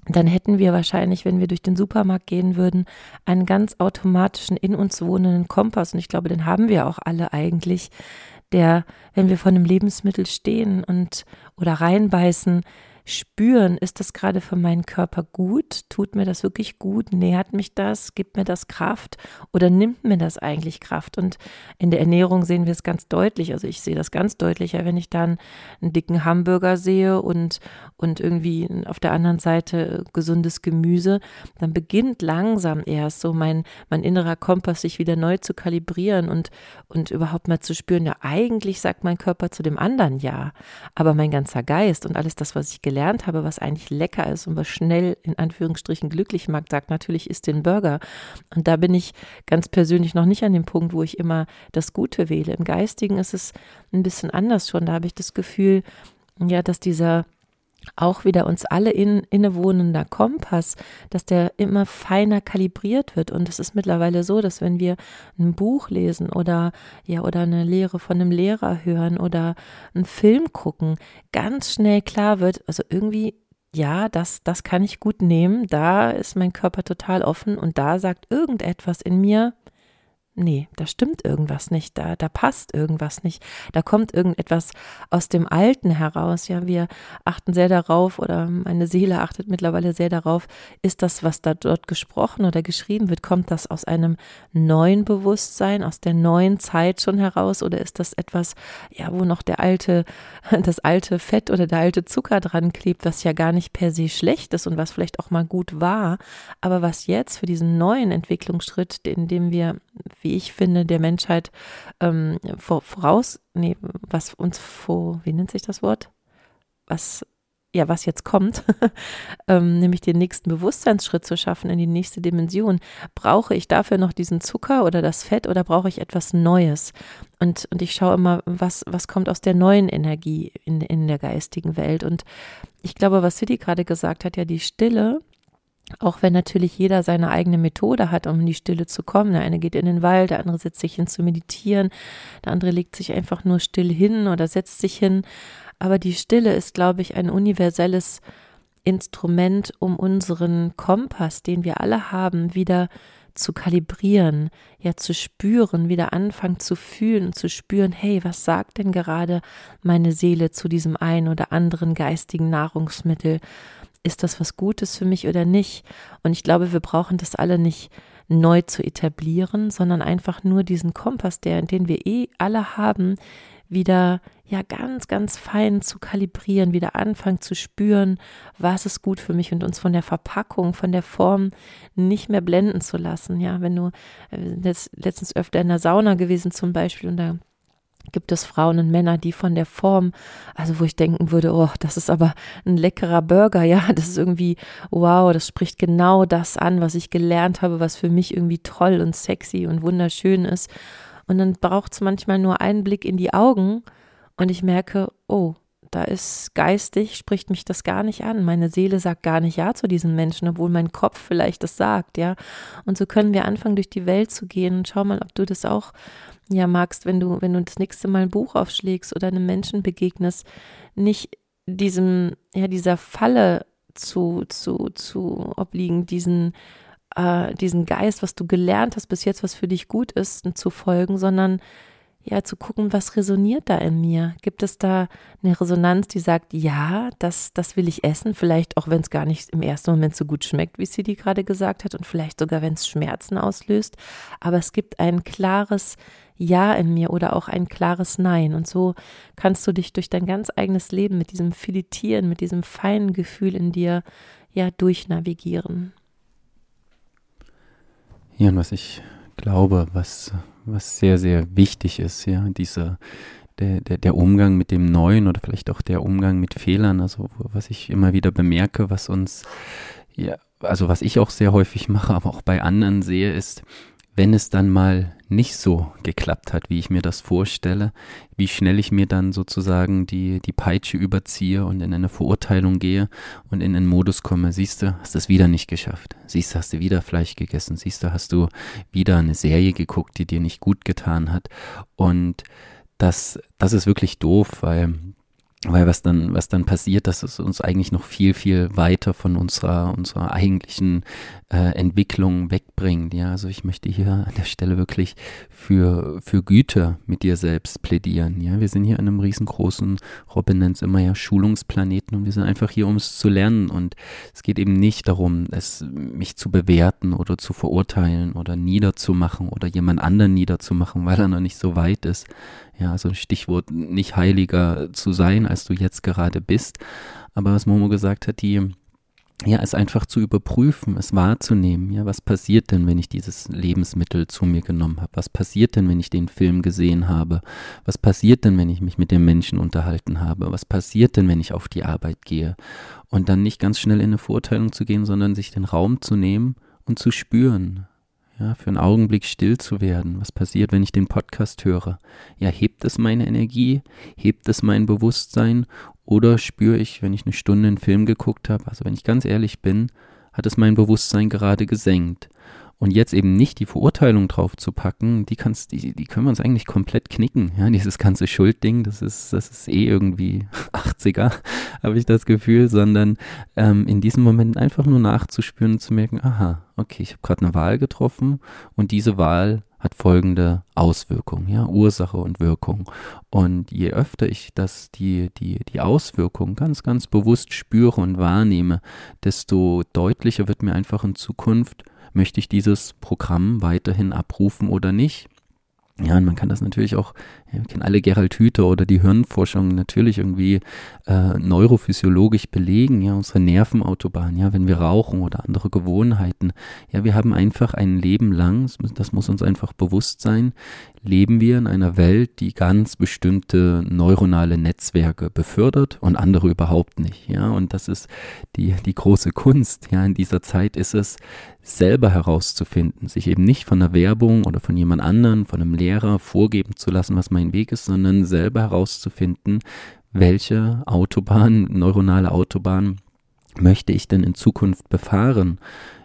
dann hätten wir wahrscheinlich, wenn wir durch den Supermarkt gehen würden, einen ganz automatischen in uns wohnenden Kompass. Und ich glaube, den haben wir auch alle eigentlich, der, wenn wir vor einem Lebensmittel stehen und oder reinbeißen, spüren, ist das gerade für meinen Körper gut? Tut mir das wirklich gut? Nährt mich das? Gibt mir das Kraft? Oder nimmt mir das eigentlich Kraft? Und in der Ernährung sehen wir es ganz deutlich. Also ich sehe das ganz deutlicher, wenn ich dann einen dicken Hamburger sehe und, und irgendwie auf der anderen Seite gesundes Gemüse, dann beginnt langsam erst so mein, mein innerer Kompass sich wieder neu zu kalibrieren und, und überhaupt mal zu spüren, ja, eigentlich sagt mein Körper zu dem anderen ja, aber mein ganzer Geist und alles das, was ich gelernt gelernt habe, was eigentlich lecker ist und was schnell in Anführungsstrichen glücklich macht, sagt natürlich ist den Burger. Und da bin ich ganz persönlich noch nicht an dem Punkt, wo ich immer das Gute wähle. Im Geistigen ist es ein bisschen anders schon. Da habe ich das Gefühl, ja, dass dieser auch wieder uns alle in, innewohnender Kompass, dass der immer feiner kalibriert wird. Und es ist mittlerweile so, dass wenn wir ein Buch lesen oder ja, oder eine Lehre von einem Lehrer hören oder einen Film gucken, ganz schnell klar wird, also irgendwie ja, das, das kann ich gut nehmen, da ist mein Körper total offen und da sagt irgendetwas in mir, nee, da stimmt irgendwas nicht, da, da passt irgendwas nicht, da kommt irgendetwas aus dem Alten heraus. Ja, wir achten sehr darauf oder meine Seele achtet mittlerweile sehr darauf, ist das, was da dort gesprochen oder geschrieben wird, kommt das aus einem neuen Bewusstsein, aus der neuen Zeit schon heraus oder ist das etwas, ja, wo noch der alte, das alte Fett oder der alte Zucker dran klebt, was ja gar nicht per se schlecht ist und was vielleicht auch mal gut war, aber was jetzt für diesen neuen Entwicklungsschritt, in dem wir wie ich finde, der Menschheit ähm, voraus, nee, was uns vor, wie nennt sich das Wort? Was, ja, was jetzt kommt, ähm, nämlich den nächsten Bewusstseinsschritt zu schaffen in die nächste Dimension, brauche ich dafür noch diesen Zucker oder das Fett oder brauche ich etwas Neues? Und, und ich schaue immer, was, was kommt aus der neuen Energie in, in der geistigen Welt. Und ich glaube, was City gerade gesagt hat, ja, die Stille, auch wenn natürlich jeder seine eigene Methode hat, um in die Stille zu kommen. Der eine geht in den Wald, der andere setzt sich hin zu meditieren, der andere legt sich einfach nur still hin oder setzt sich hin. Aber die Stille ist, glaube ich, ein universelles Instrument, um unseren Kompass, den wir alle haben, wieder zu kalibrieren, ja zu spüren, wieder anfangen zu fühlen und zu spüren, hey, was sagt denn gerade meine Seele zu diesem einen oder anderen geistigen Nahrungsmittel? Ist das was Gutes für mich oder nicht? Und ich glaube, wir brauchen das alle nicht neu zu etablieren, sondern einfach nur diesen Kompass, der, den wir eh alle haben, wieder ja ganz, ganz fein zu kalibrieren, wieder anfangen zu spüren, was ist gut für mich und uns von der Verpackung, von der Form nicht mehr blenden zu lassen. Ja, wenn du äh, letztens öfter in der Sauna gewesen zum Beispiel und da gibt es Frauen und Männer, die von der Form, also wo ich denken würde, oh, das ist aber ein leckerer Burger, ja, das ist irgendwie, wow, das spricht genau das an, was ich gelernt habe, was für mich irgendwie toll und sexy und wunderschön ist. Und dann braucht es manchmal nur einen Blick in die Augen und ich merke, oh, da ist geistig, spricht mich das gar nicht an. Meine Seele sagt gar nicht Ja zu diesen Menschen, obwohl mein Kopf vielleicht das sagt, ja. Und so können wir anfangen, durch die Welt zu gehen und schau mal, ob du das auch ja magst, wenn du, wenn du das nächste Mal ein Buch aufschlägst oder einem Menschen begegnest, nicht diesem, ja, dieser Falle zu, zu, zu obliegen, diesen, äh, diesen Geist, was du gelernt hast bis jetzt, was für dich gut ist, zu folgen, sondern ja, zu gucken, was resoniert da in mir? Gibt es da eine Resonanz, die sagt, ja, das, das will ich essen, vielleicht auch wenn es gar nicht im ersten Moment so gut schmeckt, wie sie die gerade gesagt hat, und vielleicht sogar, wenn es Schmerzen auslöst. Aber es gibt ein klares Ja in mir oder auch ein klares Nein. Und so kannst du dich durch dein ganz eigenes Leben mit diesem Filetieren, mit diesem feinen Gefühl in dir ja durchnavigieren. Ja, und was ich glaube, was was sehr, sehr wichtig ist, ja, dieser, der, der, der Umgang mit dem Neuen oder vielleicht auch der Umgang mit Fehlern, also was ich immer wieder bemerke, was uns, ja, also was ich auch sehr häufig mache, aber auch bei anderen sehe, ist, wenn es dann mal nicht so geklappt hat, wie ich mir das vorstelle, wie schnell ich mir dann sozusagen die, die Peitsche überziehe und in eine Verurteilung gehe und in einen Modus komme, siehst du, hast es wieder nicht geschafft. Siehst du, hast du wieder Fleisch gegessen. Siehst du, hast du wieder eine Serie geguckt, die dir nicht gut getan hat. Und das, das ist wirklich doof, weil weil was dann, was dann passiert, dass es uns eigentlich noch viel, viel weiter von unserer, unserer eigentlichen äh, Entwicklung wegbringt. Ja, also ich möchte hier an der Stelle wirklich für, für Güte mit dir selbst plädieren. Ja, wir sind hier an einem riesengroßen, Robin nennt es immer ja Schulungsplaneten und wir sind einfach hier, um es zu lernen. Und es geht eben nicht darum, es, mich zu bewerten oder zu verurteilen oder niederzumachen oder jemand anderen niederzumachen, weil er noch nicht so weit ist. Ja, also Stichwort nicht heiliger zu sein, als du jetzt gerade bist. Aber was Momo gesagt hat, die, ja, es einfach zu überprüfen, es wahrzunehmen. Ja, was passiert denn, wenn ich dieses Lebensmittel zu mir genommen habe? Was passiert denn, wenn ich den Film gesehen habe? Was passiert denn, wenn ich mich mit dem Menschen unterhalten habe? Was passiert denn, wenn ich auf die Arbeit gehe? Und dann nicht ganz schnell in eine Vorteilung zu gehen, sondern sich den Raum zu nehmen und zu spüren ja, für einen Augenblick still zu werden. Was passiert, wenn ich den Podcast höre? Ja, hebt es meine Energie? Hebt es mein Bewusstsein? Oder spüre ich, wenn ich eine Stunde einen Film geguckt habe, also wenn ich ganz ehrlich bin, hat es mein Bewusstsein gerade gesenkt? Und jetzt eben nicht die Verurteilung drauf zu packen, die kannst, die, die können wir uns eigentlich komplett knicken. Ja, dieses ganze Schuldding, das ist, das ist eh irgendwie 80er, habe ich das Gefühl, sondern ähm, in diesem Moment einfach nur nachzuspüren und zu merken, aha, okay, ich habe gerade eine Wahl getroffen und diese Wahl hat folgende Auswirkung, ja, Ursache und Wirkung. Und je öfter ich das, die, die, die Auswirkung ganz, ganz bewusst spüre und wahrnehme, desto deutlicher wird mir einfach in Zukunft, möchte ich dieses Programm weiterhin abrufen oder nicht. Ja, und man kann das natürlich auch, wir kennen alle Gerald Hüther oder die Hirnforschung natürlich irgendwie äh, neurophysiologisch belegen, ja, unsere Nervenautobahn, ja, wenn wir rauchen oder andere Gewohnheiten. Ja, wir haben einfach ein Leben lang, das muss uns einfach bewusst sein, leben wir in einer Welt, die ganz bestimmte neuronale Netzwerke befördert und andere überhaupt nicht. Ja, und das ist die, die große Kunst. Ja, in dieser Zeit ist es, selber herauszufinden, sich eben nicht von der Werbung oder von jemand anderen, von einem Lehrer vorgeben zu lassen, was mein Weg ist, sondern selber herauszufinden, welche Autobahn, neuronale Autobahn möchte ich denn in Zukunft befahren?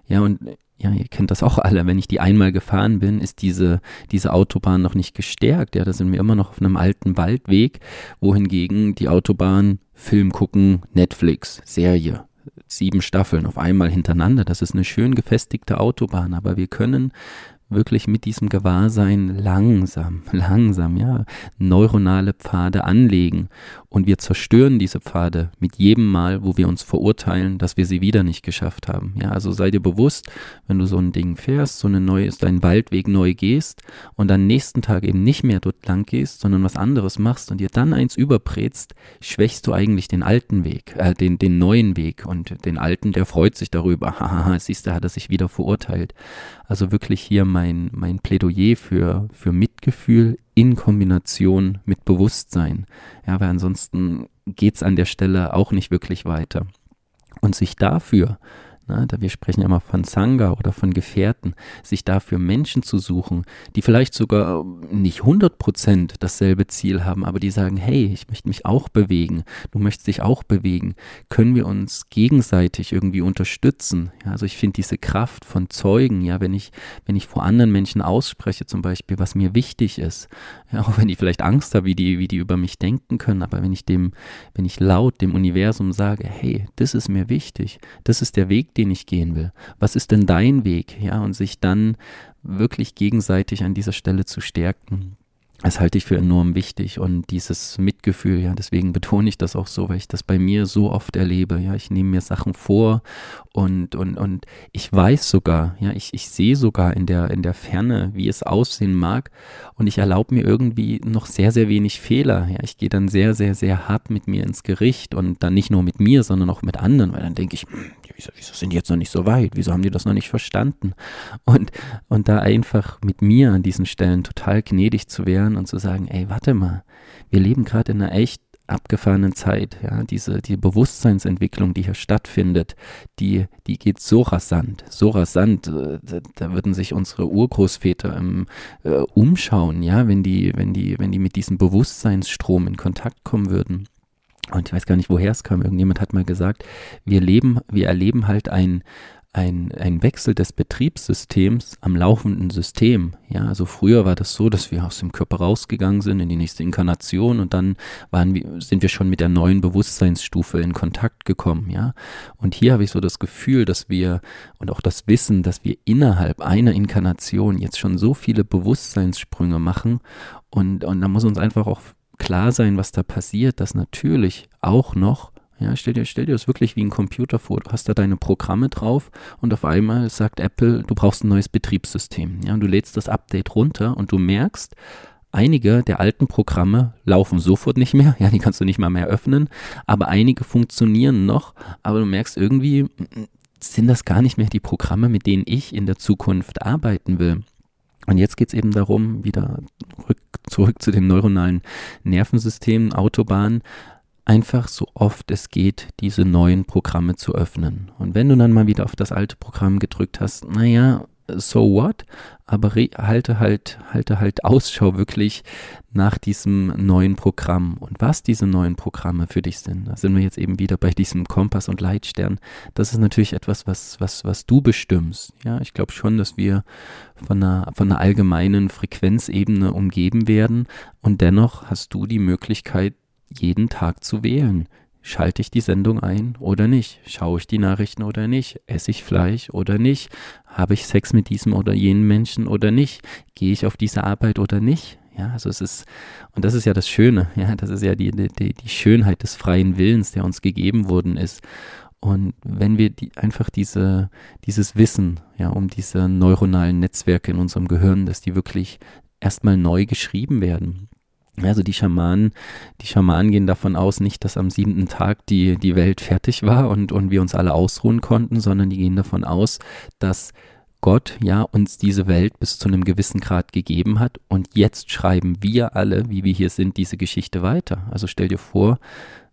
Ja, und ja, ihr kennt das auch alle, wenn ich die einmal gefahren bin, ist diese, diese Autobahn noch nicht gestärkt. Ja, da sind wir immer noch auf einem alten Waldweg, wohingegen die Autobahn Film gucken, Netflix, Serie, sieben Staffeln auf einmal hintereinander. Das ist eine schön gefestigte Autobahn, aber wir können wirklich mit diesem Gewahrsein langsam, langsam, ja, neuronale Pfade anlegen. Und wir zerstören diese Pfade mit jedem Mal, wo wir uns verurteilen, dass wir sie wieder nicht geschafft haben. Ja, also sei dir bewusst, wenn du so ein Ding fährst, so eine neue, deinen Waldweg neu gehst und dann nächsten Tag eben nicht mehr dort lang gehst, sondern was anderes machst und dir dann eins überprätst, schwächst du eigentlich den alten Weg, äh, den, den neuen Weg und den alten, der freut sich darüber. Haha, siehst du, hat er sich wieder verurteilt. Also wirklich hier mein, mein Plädoyer für, für Mitgefühl in Kombination mit Bewusstsein. Ja, weil ansonsten geht's an der Stelle auch nicht wirklich weiter. Und sich dafür na, da wir sprechen ja immer von Sangha oder von Gefährten, sich dafür Menschen zu suchen, die vielleicht sogar nicht 100% dasselbe Ziel haben, aber die sagen, hey, ich möchte mich auch bewegen, du möchtest dich auch bewegen, können wir uns gegenseitig irgendwie unterstützen. Ja, also ich finde diese Kraft von Zeugen, ja, wenn ich, wenn ich vor anderen Menschen ausspreche, zum Beispiel, was mir wichtig ist, ja, auch wenn die vielleicht Angst haben, wie die, wie die über mich denken können, aber wenn ich dem, wenn ich laut dem Universum sage, hey, das ist mir wichtig, das ist der Weg, den ich gehen will. Was ist denn dein Weg? Ja, und sich dann wirklich gegenseitig an dieser Stelle zu stärken. Das halte ich für enorm wichtig und dieses Mitgefühl, ja, deswegen betone ich das auch so, weil ich das bei mir so oft erlebe. Ja, ich nehme mir Sachen vor und, und, und ich weiß sogar, ja, ich, ich sehe sogar in der, in der Ferne, wie es aussehen mag und ich erlaube mir irgendwie noch sehr, sehr wenig Fehler. Ja, ich gehe dann sehr, sehr, sehr hart mit mir ins Gericht und dann nicht nur mit mir, sondern auch mit anderen, weil dann denke ich, hm, wieso, wieso sind die jetzt noch nicht so weit? Wieso haben die das noch nicht verstanden? Und, und da einfach mit mir an diesen Stellen total gnädig zu werden und zu sagen, ey, warte mal, wir leben gerade in einer echt abgefahrenen Zeit, ja, diese, die Bewusstseinsentwicklung, die hier stattfindet, die, die geht so rasant, so rasant, äh, da, da würden sich unsere Urgroßväter ähm, äh, umschauen, ja, wenn die, wenn die, wenn die mit diesem Bewusstseinsstrom in Kontakt kommen würden. Und ich weiß gar nicht, woher es kam. Irgendjemand hat mal gesagt, wir leben, wir erleben halt ein, ein, ein Wechsel des Betriebssystems am laufenden System. Ja, also früher war das so, dass wir aus dem Körper rausgegangen sind in die nächste Inkarnation und dann waren wir, sind wir schon mit der neuen Bewusstseinsstufe in Kontakt gekommen. Ja, und hier habe ich so das Gefühl, dass wir und auch das Wissen, dass wir innerhalb einer Inkarnation jetzt schon so viele Bewusstseinssprünge machen und, und da muss uns einfach auch klar sein, was da passiert, dass natürlich auch noch ja, stell dir, stell dir das wirklich wie ein Computer vor. Du hast da deine Programme drauf und auf einmal sagt Apple, du brauchst ein neues Betriebssystem. Ja, und du lädst das Update runter und du merkst, einige der alten Programme laufen sofort nicht mehr. Ja, die kannst du nicht mal mehr öffnen. Aber einige funktionieren noch. Aber du merkst irgendwie, sind das gar nicht mehr die Programme, mit denen ich in der Zukunft arbeiten will. Und jetzt geht es eben darum, wieder rück, zurück zu den neuronalen Nervensystemen, Autobahnen, einfach so oft es geht, diese neuen Programme zu öffnen. Und wenn du dann mal wieder auf das alte Programm gedrückt hast, naja, so what? Aber halte halt, halte halt Ausschau wirklich nach diesem neuen Programm und was diese neuen Programme für dich sind. Da sind wir jetzt eben wieder bei diesem Kompass und Leitstern. Das ist natürlich etwas, was, was, was du bestimmst. Ja, ich glaube schon, dass wir von einer, von einer allgemeinen Frequenzebene umgeben werden und dennoch hast du die Möglichkeit, jeden Tag zu wählen. Schalte ich die Sendung ein oder nicht? Schaue ich die Nachrichten oder nicht? Esse ich Fleisch oder nicht? Habe ich Sex mit diesem oder jenen Menschen oder nicht? Gehe ich auf diese Arbeit oder nicht? Ja, also es ist, und das ist ja das Schöne, ja, das ist ja die, die, die Schönheit des freien Willens, der uns gegeben worden ist. Und wenn wir die, einfach diese, dieses Wissen, ja, um diese neuronalen Netzwerke in unserem Gehirn, dass die wirklich erstmal neu geschrieben werden, also die Schamanen, die Schamanen gehen davon aus, nicht, dass am siebten Tag die, die Welt fertig war und, und wir uns alle ausruhen konnten, sondern die gehen davon aus, dass Gott ja uns diese Welt bis zu einem gewissen Grad gegeben hat und jetzt schreiben wir alle, wie wir hier sind, diese Geschichte weiter. Also stell dir vor,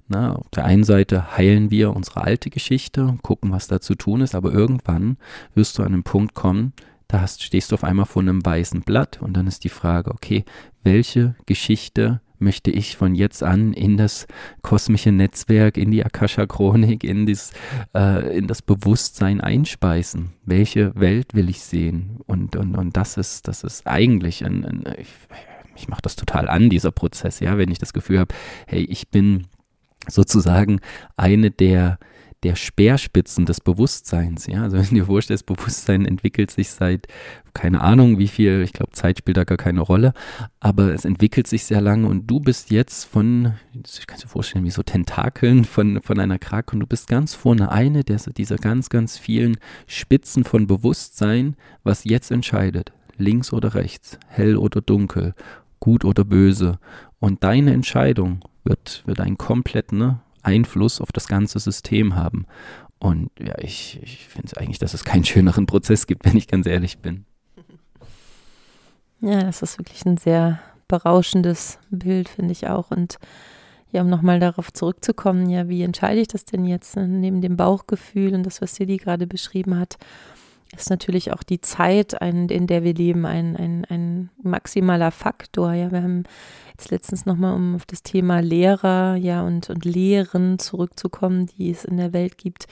na, auf der einen Seite heilen wir unsere alte Geschichte, gucken, was da zu tun ist, aber irgendwann wirst du an einen Punkt kommen, da hast, stehst du auf einmal vor einem weißen Blatt und dann ist die Frage, okay, welche Geschichte möchte ich von jetzt an in das kosmische Netzwerk, in die Akasha-Chronik, in, äh, in das Bewusstsein einspeisen? Welche Welt will ich sehen? Und, und, und das ist, das ist eigentlich ein, ein ich, ich mache das total an, dieser Prozess, ja, wenn ich das Gefühl habe, hey, ich bin sozusagen eine der der Speerspitzen des Bewusstseins. Ja, also wenn du dir vorstellst, Bewusstsein entwickelt sich seit keine Ahnung wie viel, ich glaube Zeit spielt da gar keine Rolle, aber es entwickelt sich sehr lange und du bist jetzt von, ich kann dir vorstellen, wie so Tentakeln von, von einer Krake und du bist ganz vorne eine der, dieser ganz, ganz vielen Spitzen von Bewusstsein, was jetzt entscheidet, links oder rechts, hell oder dunkel, gut oder böse und deine Entscheidung wird, wird einen kompletten ne, Einfluss auf das ganze System haben. Und ja, ich, ich finde es eigentlich, dass es keinen schöneren Prozess gibt, wenn ich ganz ehrlich bin. Ja, das ist wirklich ein sehr berauschendes Bild, finde ich auch. Und ja, um nochmal darauf zurückzukommen, ja, wie entscheide ich das denn jetzt ne, neben dem Bauchgefühl und das, was Sidi gerade beschrieben hat? Ist natürlich auch die Zeit, ein, in der wir leben, ein, ein, ein maximaler Faktor. Ja, wir haben jetzt letztens nochmal, um auf das Thema Lehrer, ja, und, und Lehren zurückzukommen, die es in der Welt gibt,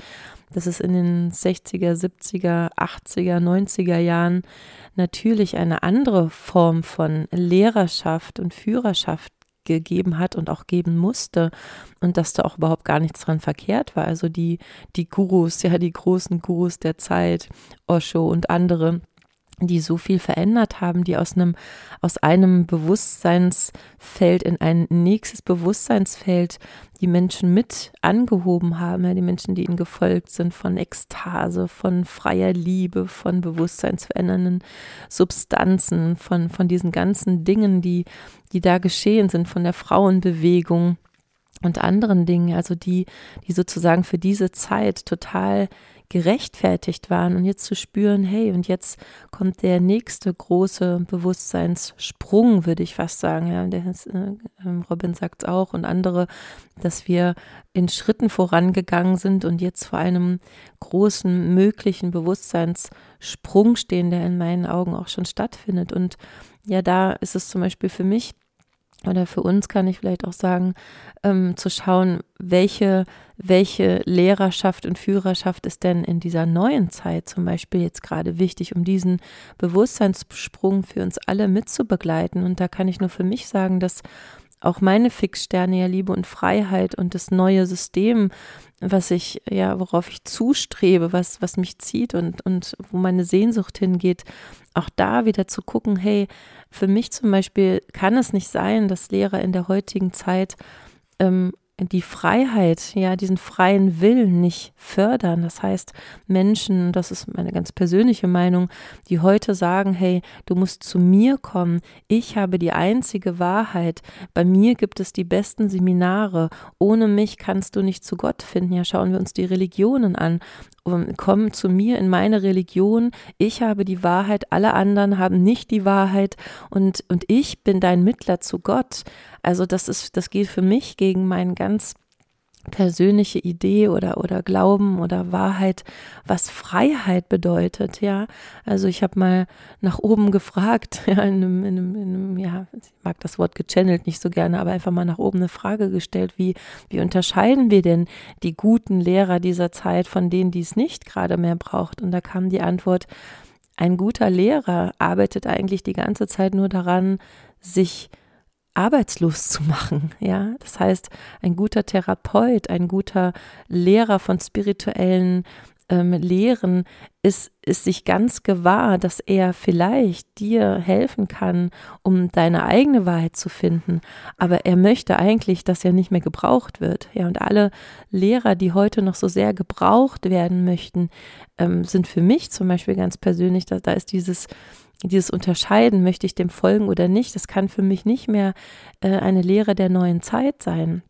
dass es in den 60er, 70er, 80er, 90er Jahren natürlich eine andere Form von Lehrerschaft und Führerschaft gegeben hat und auch geben musste und dass da auch überhaupt gar nichts dran verkehrt war. Also die, die Gurus, ja, die großen Gurus der Zeit, Osho und andere, die so viel verändert haben, die aus einem, aus einem Bewusstseinsfeld in ein nächstes Bewusstseinsfeld die Menschen mit angehoben haben, ja, die Menschen, die ihnen gefolgt sind, von Ekstase, von freier Liebe, von bewusstseinsverändernden Substanzen, von, von diesen ganzen Dingen, die, die da geschehen sind, von der Frauenbewegung und anderen Dingen, also die, die sozusagen für diese Zeit total gerechtfertigt waren und jetzt zu spüren, hey, und jetzt kommt der nächste große Bewusstseinssprung, würde ich fast sagen. Ja, der äh, ähm, Robin sagt es auch und andere, dass wir in Schritten vorangegangen sind und jetzt vor einem großen möglichen Bewusstseinssprung stehen, der in meinen Augen auch schon stattfindet. Und ja, da ist es zum Beispiel für mich oder für uns kann ich vielleicht auch sagen, ähm, zu schauen, welche, welche Lehrerschaft und Führerschaft ist denn in dieser neuen Zeit zum Beispiel jetzt gerade wichtig, um diesen Bewusstseinssprung für uns alle mitzubegleiten. Und da kann ich nur für mich sagen, dass auch meine Fixsterne ja Liebe und Freiheit und das neue System, was ich, ja, worauf ich zustrebe, was, was mich zieht und, und wo meine Sehnsucht hingeht, auch da wieder zu gucken, hey, für mich zum Beispiel kann es nicht sein, dass Lehrer in der heutigen Zeit ähm, die Freiheit, ja, diesen freien Willen nicht fördern. Das heißt, Menschen, das ist meine ganz persönliche Meinung, die heute sagen, hey, du musst zu mir kommen, ich habe die einzige Wahrheit, bei mir gibt es die besten Seminare, ohne mich kannst du nicht zu Gott finden. Ja, schauen wir uns die Religionen an komm zu mir in meine Religion, ich habe die Wahrheit, alle anderen haben nicht die Wahrheit und, und ich bin dein Mittler zu Gott. Also das ist, das geht für mich gegen meinen ganz persönliche Idee oder oder Glauben oder Wahrheit, was Freiheit bedeutet, ja. Also ich habe mal nach oben gefragt, ja, in einem, in einem, in einem, ja, ich mag das Wort gechannelt nicht so gerne, aber einfach mal nach oben eine Frage gestellt, wie, wie unterscheiden wir denn die guten Lehrer dieser Zeit von denen, die es nicht gerade mehr braucht? Und da kam die Antwort, ein guter Lehrer arbeitet eigentlich die ganze Zeit nur daran, sich arbeitslos zu machen, ja. Das heißt, ein guter Therapeut, ein guter Lehrer von spirituellen ähm, Lehren ist, ist sich ganz gewahr, dass er vielleicht dir helfen kann, um deine eigene Wahrheit zu finden. Aber er möchte eigentlich, dass er nicht mehr gebraucht wird. Ja, und alle Lehrer, die heute noch so sehr gebraucht werden möchten, ähm, sind für mich zum Beispiel ganz persönlich, da, da ist dieses dieses Unterscheiden, möchte ich dem folgen oder nicht, das kann für mich nicht mehr äh, eine Lehre der neuen Zeit sein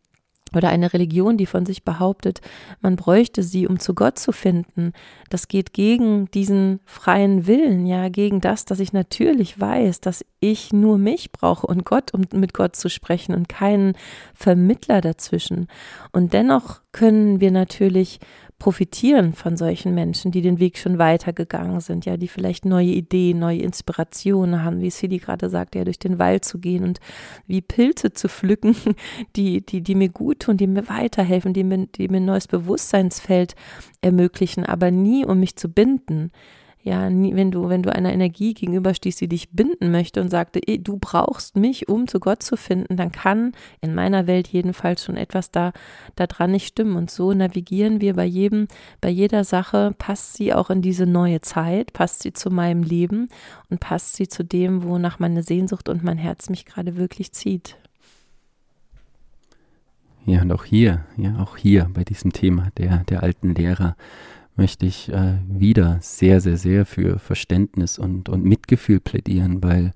oder eine Religion, die von sich behauptet, man bräuchte sie, um zu Gott zu finden. Das geht gegen diesen freien Willen, ja, gegen das, dass ich natürlich weiß, dass ich nur mich brauche und Gott, um mit Gott zu sprechen und keinen Vermittler dazwischen. Und dennoch können wir natürlich profitieren von solchen Menschen, die den Weg schon weitergegangen sind, ja, die vielleicht neue Ideen, neue Inspirationen haben, wie Sidi gerade sagte, ja, durch den Wald zu gehen und wie Pilze zu pflücken, die, die, die mir gut tun, die mir weiterhelfen, die mir, die mir ein neues Bewusstseinsfeld ermöglichen, aber nie um mich zu binden ja, wenn du, wenn du einer Energie gegenüberstehst, die dich binden möchte und sagte, du brauchst mich, um zu Gott zu finden, dann kann in meiner Welt jedenfalls schon etwas da, da dran nicht stimmen. Und so navigieren wir bei jedem, bei jeder Sache, passt sie auch in diese neue Zeit, passt sie zu meinem Leben und passt sie zu dem, wonach meine Sehnsucht und mein Herz mich gerade wirklich zieht. Ja, und auch hier, ja, auch hier bei diesem Thema der, der alten Lehrer möchte ich äh, wieder sehr, sehr, sehr für Verständnis und, und Mitgefühl plädieren, weil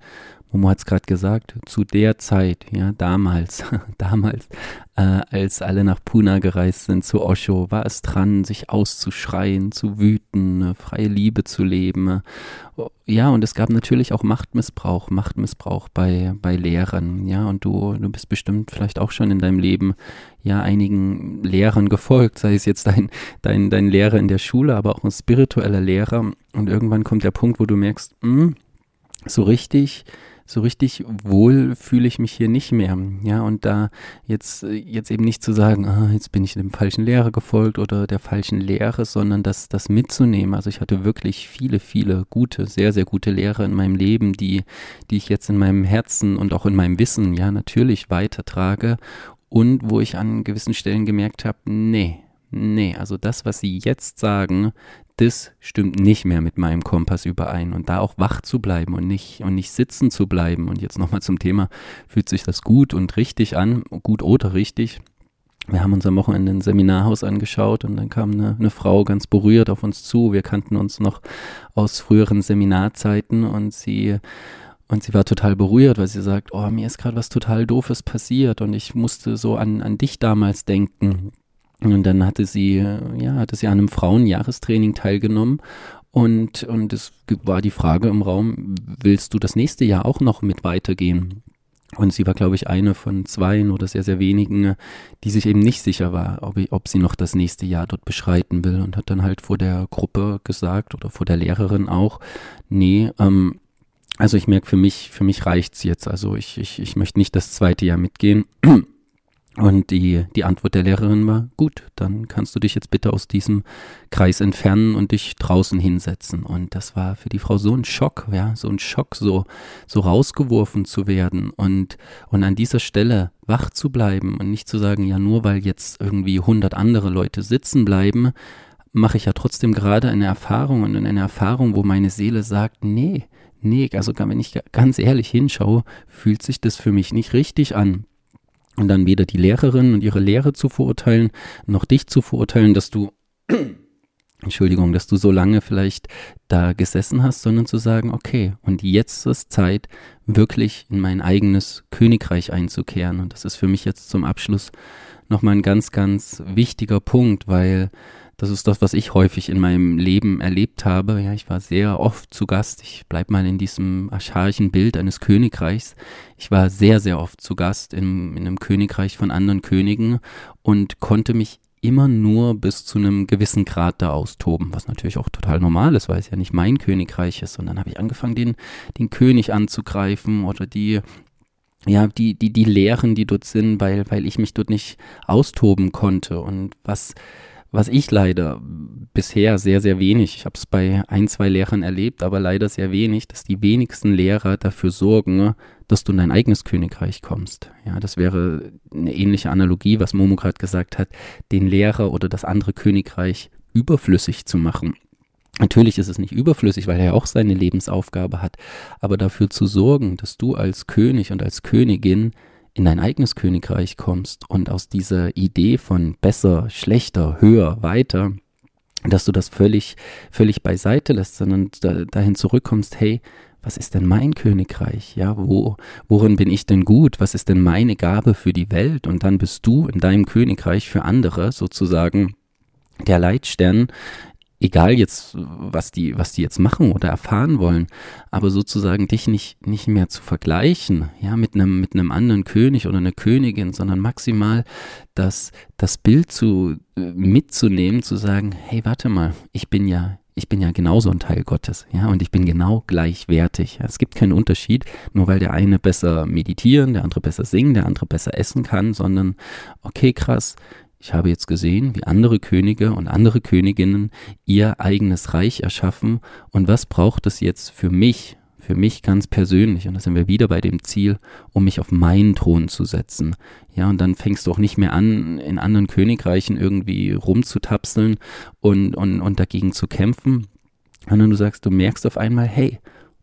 Momo hat es gerade gesagt, zu der Zeit, ja, damals, damals, äh, als alle nach Puna gereist sind, zu Osho, war es dran, sich auszuschreien, zu wüten, äh, freie Liebe zu leben. Ja, und es gab natürlich auch Machtmissbrauch, Machtmissbrauch bei, bei Lehrern, ja, und du, du bist bestimmt vielleicht auch schon in deinem Leben ja einigen Lehrern gefolgt, sei es jetzt dein, dein, dein Lehrer in der Schule, aber auch ein spiritueller Lehrer. Und irgendwann kommt der Punkt, wo du merkst, mh, hm, so richtig so richtig wohl fühle ich mich hier nicht mehr. Ja, und da jetzt, jetzt eben nicht zu sagen, ah, jetzt bin ich dem falschen Lehrer gefolgt oder der falschen Lehre, sondern das, das mitzunehmen. Also ich hatte wirklich viele, viele gute, sehr, sehr gute Lehrer in meinem Leben, die, die ich jetzt in meinem Herzen und auch in meinem Wissen, ja, natürlich weitertrage und wo ich an gewissen Stellen gemerkt habe, nee, nee, also das, was sie jetzt sagen, das stimmt nicht mehr mit meinem Kompass überein. Und da auch wach zu bleiben und nicht, und nicht sitzen zu bleiben. Und jetzt nochmal zum Thema, fühlt sich das gut und richtig an, gut oder richtig? Wir haben uns am Wochenende ein Seminarhaus angeschaut und dann kam eine, eine Frau ganz berührt auf uns zu. Wir kannten uns noch aus früheren Seminarzeiten und sie und sie war total berührt, weil sie sagt, oh, mir ist gerade was total Doofes passiert und ich musste so an, an dich damals denken Und dann hatte sie, ja, hatte sie an einem Frauenjahrestraining teilgenommen und, und es war die Frage im Raum, willst du das nächste Jahr auch noch mit weitergehen? Und sie war, glaube ich, eine von zweien oder sehr, sehr wenigen, die sich eben nicht sicher war, ob, ob sie noch das nächste Jahr dort beschreiten will und hat dann halt vor der Gruppe gesagt oder vor der Lehrerin auch, nee, ähm, also ich merke, für mich, für mich reicht's jetzt. Also ich, ich, ich möchte nicht das zweite Jahr mitgehen. Und die, die Antwort der Lehrerin war, gut, dann kannst du dich jetzt bitte aus diesem Kreis entfernen und dich draußen hinsetzen. Und das war für die Frau so ein Schock, ja, so ein Schock, so, so rausgeworfen zu werden und, und an dieser Stelle wach zu bleiben und nicht zu sagen, ja, nur weil jetzt irgendwie hundert andere Leute sitzen bleiben, mache ich ja trotzdem gerade eine Erfahrung und eine Erfahrung, wo meine Seele sagt, nee, nee, also wenn ich ganz ehrlich hinschaue, fühlt sich das für mich nicht richtig an und dann weder die Lehrerin und ihre Lehre zu verurteilen, noch dich zu verurteilen, dass du, Entschuldigung, dass du so lange vielleicht da gesessen hast, sondern zu sagen, okay, und jetzt ist Zeit, wirklich in mein eigenes Königreich einzukehren. Und das ist für mich jetzt zum Abschluss nochmal ein ganz, ganz wichtiger Punkt, weil das ist das, was ich häufig in meinem Leben erlebt habe. Ja, ich war sehr oft zu Gast. Ich bleib mal in diesem archaischen Bild eines Königreichs. Ich war sehr, sehr oft zu Gast in, in einem Königreich von anderen Königen und konnte mich immer nur bis zu einem gewissen Grad da austoben, was natürlich auch total normal ist, weil es ja nicht mein Königreich ist. Und dann habe ich angefangen, den, den König anzugreifen oder die ja, die, die, die Lehren, die dort sind, weil, weil ich mich dort nicht austoben konnte. Und was, was ich leider bisher sehr, sehr wenig, ich habe es bei ein, zwei Lehrern erlebt, aber leider sehr wenig, dass die wenigsten Lehrer dafür sorgen, dass du in dein eigenes Königreich kommst. Ja, das wäre eine ähnliche Analogie, was Momo gerade gesagt hat, den Lehrer oder das andere Königreich überflüssig zu machen. Natürlich ist es nicht überflüssig, weil er auch seine Lebensaufgabe hat, aber dafür zu sorgen, dass du als König und als Königin in dein eigenes Königreich kommst und aus dieser Idee von besser, schlechter, höher, weiter, dass du das völlig, völlig beiseite lässt, sondern da, dahin zurückkommst, hey, was ist denn mein Königreich? Ja, wo, worin bin ich denn gut? Was ist denn meine Gabe für die Welt? Und dann bist du in deinem Königreich für andere sozusagen der Leitstern, egal jetzt, was die, was die jetzt machen oder erfahren wollen, aber sozusagen dich nicht, nicht mehr zu vergleichen, ja, mit einem, mit einem anderen König oder einer Königin, sondern maximal das, das Bild zu, äh, mitzunehmen, zu sagen, hey, warte mal, ich bin ja, ich bin ja genauso ein Teil Gottes, ja, und ich bin genau gleichwertig. Es gibt keinen Unterschied, nur weil der eine besser meditieren, der andere besser singen, der andere besser essen kann, sondern okay, krass, ich habe jetzt gesehen, wie andere Könige und andere Königinnen ihr eigenes Reich erschaffen und was braucht es jetzt für mich, für mich ganz persönlich, und da sind wir wieder bei dem Ziel, um mich auf meinen Thron zu setzen. Ja, und dann fängst du auch nicht mehr an, in anderen Königreichen irgendwie rumzutapseln und, und, und dagegen zu kämpfen, sondern du sagst, du merkst auf einmal, hey,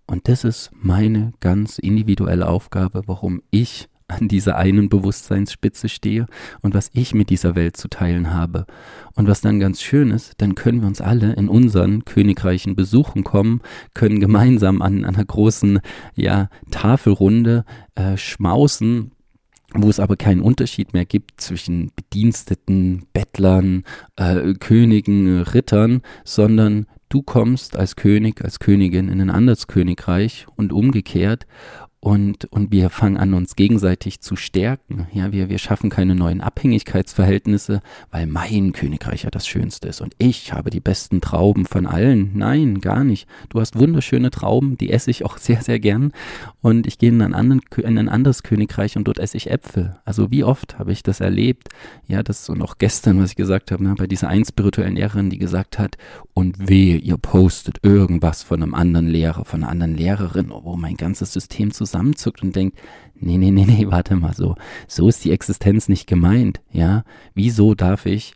und das ist meine ganz individuelle Aufgabe, warum ich an dieser einen Bewusstseinsspitze stehe und was ich mit dieser Welt zu teilen habe. Und was dann ganz schön ist, dann können wir uns alle in unseren Königreichen besuchen kommen, können gemeinsam an, einer großen ja, Tafelrunde äh, schmausen wo es aber keinen Unterschied mehr gibt zwischen Bediensteten, Bettlern, äh, Königen, Rittern, sondern du kommst als König, als Königin in ein anderes Königreich und umgekehrt und, und wir fangen an, uns gegenseitig zu stärken. Ja, wir, wir schaffen keine neuen Abhängigkeitsverhältnisse, weil mein Königreich ja das Schönste ist und ich habe die besten Trauben von allen. Nein, gar nicht. Du hast wunderschöne Trauben, die esse ich auch sehr, sehr gern. Und ich gehe in ein, anderen, in ein anderes Königreich und dort esse ich Äpfel. Also wie oft habe ich das erlebt? Ja, das so noch gestern, was ich gesagt habe, ne, bei dieser einen spirituellen Lehrerin, die gesagt hat, und wehe, ihr postet irgendwas von einem anderen Lehrer, von einer anderen Lehrerin, wo mein ganzes System zusammen zusammenzuckt und denkt, nee, nee, nee, nee, warte mal so, so ist die Existenz nicht gemeint, ja? Wieso darf ich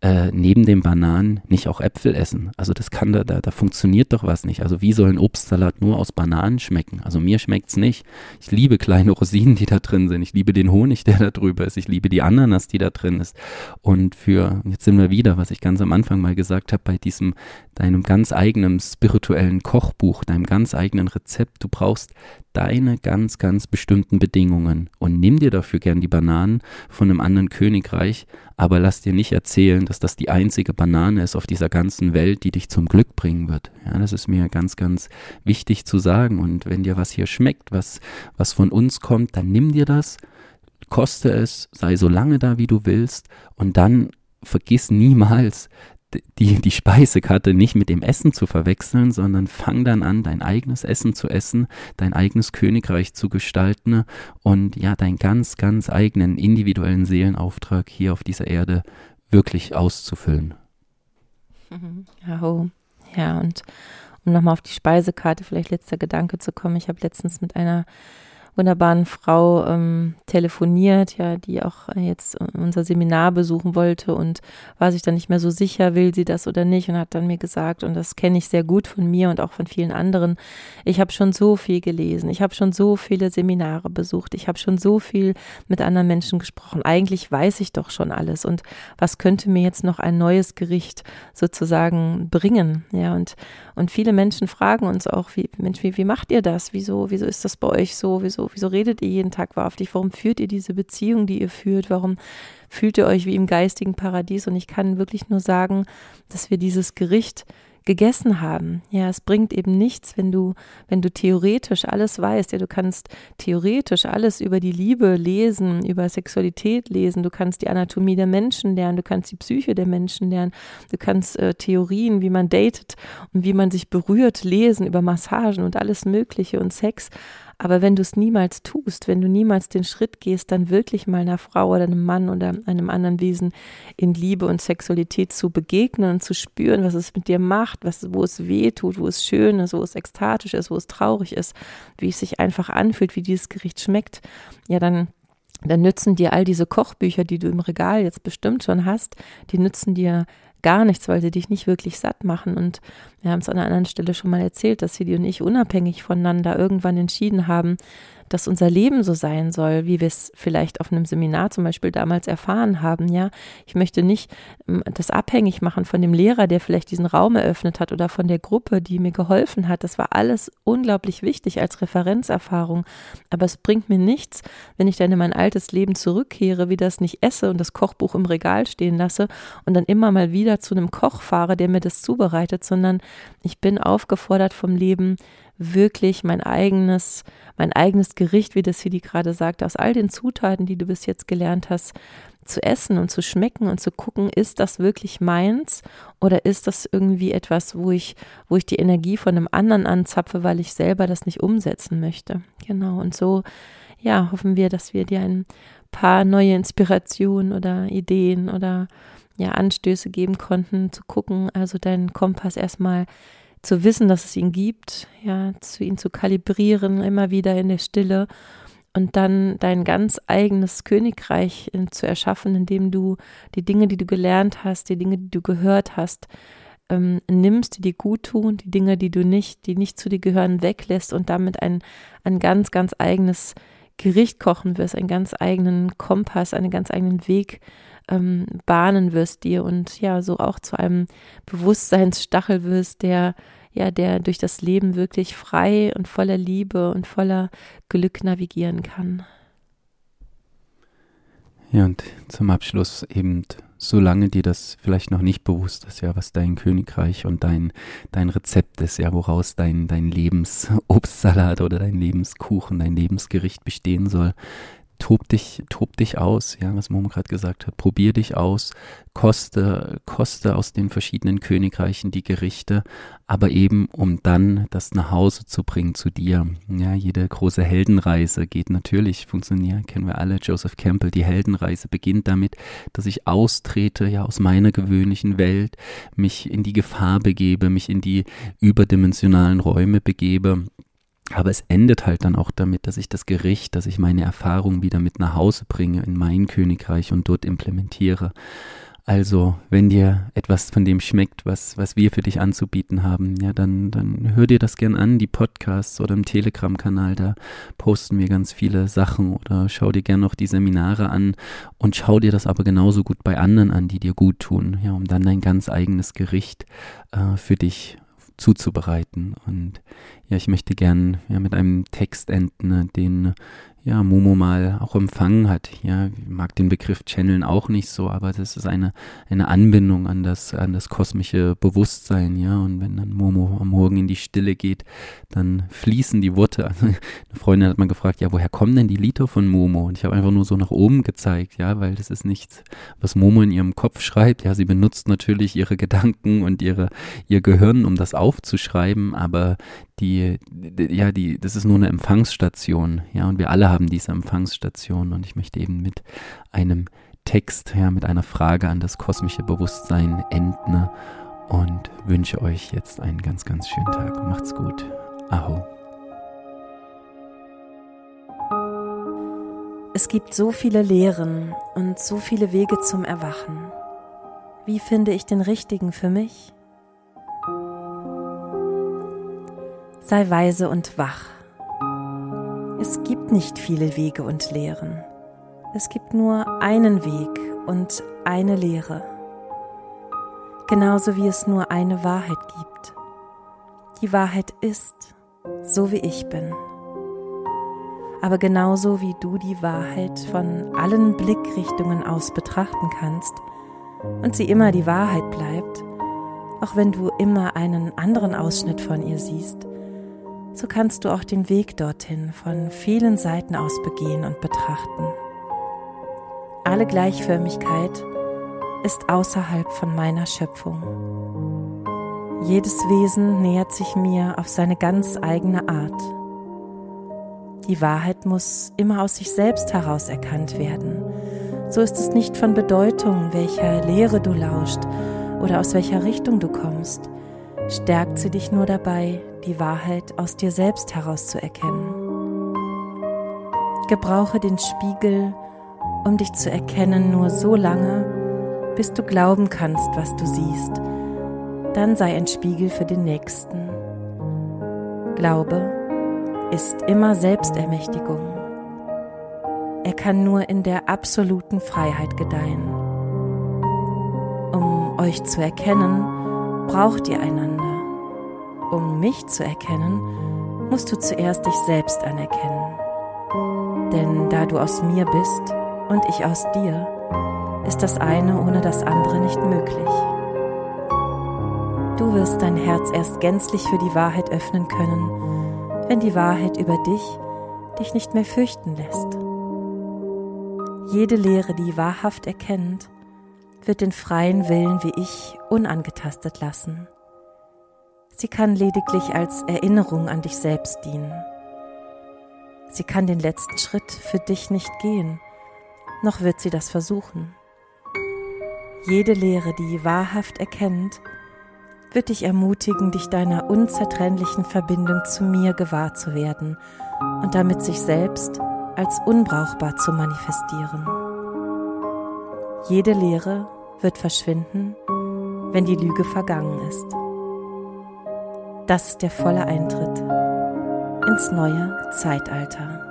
äh, neben den Bananen nicht auch Äpfel essen. Also das kann da, da, da funktioniert doch was nicht. Also wie soll ein Obstsalat nur aus Bananen schmecken? Also mir schmeckt's nicht. Ich liebe kleine Rosinen, die da drin sind. Ich liebe den Honig, der da drüber ist. Ich liebe die Ananas, die da drin ist. Und für, jetzt sind wir wieder, was ich ganz am Anfang mal gesagt habe, bei diesem, deinem ganz eigenen spirituellen Kochbuch, deinem ganz eigenen Rezept. Du brauchst deine ganz, ganz bestimmten Bedingungen und nimm dir dafür gern die Bananen von einem anderen Königreich, aber lass dir nicht erzählen, dass das die einzige Banane ist auf dieser ganzen Welt, die dich zum Glück bringen wird. Ja, das ist mir ganz, ganz wichtig zu sagen. Und wenn dir was hier schmeckt, was, was von uns kommt, dann nimm dir das, koste es, sei so lange da, wie du willst und dann vergiss niemals, die, die Speisekarte nicht mit dem Essen zu verwechseln, sondern fang dann an, dein eigenes Essen zu essen, dein eigenes Königreich zu gestalten und ja, deinen ganz, ganz eigenen individuellen Seelenauftrag hier auf dieser Erde wirklich auszufüllen. Oh. ja und um nochmal auf die Speisekarte vielleicht letzter Gedanke zu kommen, ich habe letztens mit einer wunderbaren Frau ähm, telefoniert, ja, die auch jetzt unser Seminar besuchen wollte und war sich dann nicht mehr so sicher, will sie das oder nicht und hat dann mir gesagt, und das kenne ich sehr gut von mir und auch von vielen anderen, ich habe schon so viel gelesen, ich habe schon so viele Seminare besucht, ich habe schon so viel mit anderen Menschen gesprochen, eigentlich weiß ich doch schon alles und was könnte mir jetzt noch ein neues Gericht sozusagen bringen, ja, und, und viele Menschen fragen uns auch, wie, Mensch, wie, wie macht ihr das? Wieso, wieso ist das bei euch so? Wieso, wieso redet ihr jeden Tag wahrhaftig? Warum führt ihr diese Beziehung, die ihr führt? Warum fühlt ihr euch wie im geistigen Paradies? Und ich kann wirklich nur sagen, dass wir dieses Gericht gegessen haben. Ja, es bringt eben nichts, wenn du, wenn du theoretisch alles weißt. Ja, du kannst theoretisch alles über die Liebe lesen, über Sexualität lesen. Du kannst die Anatomie der Menschen lernen. Du kannst die Psyche der Menschen lernen. Du kannst äh, Theorien, wie man datet und wie man sich berührt, lesen über Massagen und alles Mögliche und Sex. Aber wenn du es niemals tust, wenn du niemals den Schritt gehst, dann wirklich mal einer Frau oder einem Mann oder einem anderen Wesen in Liebe und Sexualität zu begegnen und zu spüren, was es mit dir macht, was, wo es weh tut, wo es schön ist, wo es ekstatisch ist, wo es traurig ist, wie es sich einfach anfühlt, wie dieses Gericht schmeckt, ja, dann dann nützen dir all diese Kochbücher, die du im Regal jetzt bestimmt schon hast, die nützen dir gar nichts, weil sie dich nicht wirklich satt machen. Und wir haben es an einer anderen Stelle schon mal erzählt, dass Sidi und ich unabhängig voneinander irgendwann entschieden haben, dass unser Leben so sein soll, wie wir es vielleicht auf einem Seminar zum Beispiel damals erfahren haben. Ja, ich möchte nicht ähm, das abhängig machen von dem Lehrer, der vielleicht diesen Raum eröffnet hat oder von der Gruppe, die mir geholfen hat. Das war alles unglaublich wichtig als Referenzerfahrung. Aber es bringt mir nichts, wenn ich dann in mein altes Leben zurückkehre, wie das nicht esse und das Kochbuch im Regal stehen lasse und dann immer mal wieder zu einem Koch fahre, der mir das zubereitet, sondern ich bin aufgefordert vom Leben, wirklich mein eigenes, mein eigenes Gericht, wie das Sidi gerade sagte, aus all den Zutaten, die du bis jetzt gelernt hast, zu essen und zu schmecken und zu gucken, ist das wirklich meins oder ist das irgendwie etwas, wo ich, wo ich die Energie von einem anderen anzapfe, weil ich selber das nicht umsetzen möchte. Genau. Und so, ja, hoffen wir, dass wir dir ein paar neue Inspirationen oder Ideen oder ja, Anstöße geben konnten, zu gucken, also deinen Kompass erstmal zu wissen, dass es ihn gibt, ja, zu ihn zu kalibrieren, immer wieder in der Stille und dann dein ganz eigenes Königreich in, zu erschaffen, indem du die Dinge, die du gelernt hast, die Dinge, die du gehört hast, ähm, nimmst, die dir gut tun, die Dinge, die du nicht, die nicht zu dir gehören, weglässt und damit ein, ein ganz, ganz eigenes Gericht kochen wirst, einen ganz eigenen Kompass, einen ganz eigenen Weg ähm, bahnen wirst dir und ja, so auch zu einem Bewusstseinsstachel wirst, der ja, der durch das Leben wirklich frei und voller Liebe und voller Glück navigieren kann. Ja, und zum Abschluss eben, solange dir das vielleicht noch nicht bewusst ist, ja, was dein Königreich und dein, dein Rezept ist, ja, woraus dein, dein Lebensobstsalat oder dein Lebenskuchen, dein Lebensgericht bestehen soll, tob dich, tob dich aus, ja, was Momo gerade gesagt hat, probier dich aus, koste, koste aus den verschiedenen Königreichen die Gerichte, aber eben um dann das nach Hause zu bringen zu dir. Ja, jede große Heldenreise geht natürlich, funktionieren, kennen wir alle, Joseph Campbell, die Heldenreise beginnt damit, dass ich austrete, ja, aus meiner gewöhnlichen Welt, mich in die Gefahr begebe, mich in die überdimensionalen Räume begebe aber es endet halt dann auch damit, dass ich das Gericht, dass ich meine Erfahrung wieder mit nach Hause bringe in mein Königreich und dort implementiere. Also, wenn dir etwas von dem schmeckt, was, was wir für dich anzubieten haben, ja, dann, dann hör dir das gern an, die Podcasts oder im Telegram-Kanal, da posten wir ganz viele Sachen oder schau dir gern noch die Seminare an und schau dir das aber genauso gut bei anderen an, die dir gut tun, ja, um dann dein ganz eigenes Gericht äh, für dich zuzubereiten. Und ja, ich möchte gern ja, mit einem Text enden, den ja, Momo mal auch empfangen hat. Ja, ich mag den Begriff Channeln auch nicht so, aber das ist eine, eine Anbindung an das, an das kosmische Bewusstsein, ja. Und wenn dann Momo am Morgen in die Stille geht, dann fließen die Worte. Eine Freundin hat mal gefragt, ja, woher kommen denn die Lieder von Momo? Und ich habe einfach nur so nach oben gezeigt, ja, weil das ist nichts, was Momo in ihrem Kopf schreibt. Ja, sie benutzt natürlich ihre Gedanken und ihre, ihr Gehirn, um das aufzuschreiben, aber die, die, ja, die, das ist nur eine Empfangsstation, ja, und wir alle haben diese Empfangsstation und ich möchte eben mit einem Text, ja, mit einer Frage an das kosmische Bewusstsein enden und wünsche euch jetzt einen ganz, ganz schönen Tag. Macht's gut. Aho. Es gibt so viele Lehren und so viele Wege zum Erwachen. Wie finde ich den richtigen für mich? Sei weise und wach. Es gibt nicht viele Wege und Lehren. Es gibt nur einen Weg und eine Lehre. Genauso wie es nur eine Wahrheit gibt. Die Wahrheit ist, so wie ich bin. Aber genauso wie du die Wahrheit von allen Blickrichtungen aus betrachten kannst und sie immer die Wahrheit bleibt, auch wenn du immer einen anderen Ausschnitt von ihr siehst, so kannst du auch den Weg dorthin von vielen Seiten aus begehen und betrachten. Alle Gleichförmigkeit ist außerhalb von meiner Schöpfung. Jedes Wesen nähert sich mir auf seine ganz eigene Art. Die Wahrheit muss immer aus sich selbst heraus erkannt werden. So ist es nicht von Bedeutung, welcher Lehre du lauscht oder aus welcher Richtung du kommst. Stärkt sie dich nur dabei, die Wahrheit aus dir selbst herauszuerkennen. Gebrauche den Spiegel, um dich zu erkennen, nur so lange, bis du glauben kannst, was du siehst. Dann sei ein Spiegel für den Nächsten. Glaube ist immer Selbstermächtigung. Er kann nur in der absoluten Freiheit gedeihen. Um euch zu erkennen, braucht ihr einander. Um mich zu erkennen, musst du zuerst dich selbst anerkennen. Denn da du aus mir bist und ich aus dir, ist das eine ohne das andere nicht möglich. Du wirst dein Herz erst gänzlich für die Wahrheit öffnen können, wenn die Wahrheit über dich dich nicht mehr fürchten lässt. Jede Lehre, die wahrhaft erkennt, wird den freien Willen wie ich unangetastet lassen. Sie kann lediglich als Erinnerung an dich selbst dienen. Sie kann den letzten Schritt für dich nicht gehen, noch wird sie das versuchen. Jede Lehre, die wahrhaft erkennt, wird dich ermutigen, dich deiner unzertrennlichen Verbindung zu mir gewahr zu werden und damit sich selbst als unbrauchbar zu manifestieren. Jede Lehre wird verschwinden, wenn die Lüge vergangen ist. Das ist der volle Eintritt ins neue Zeitalter.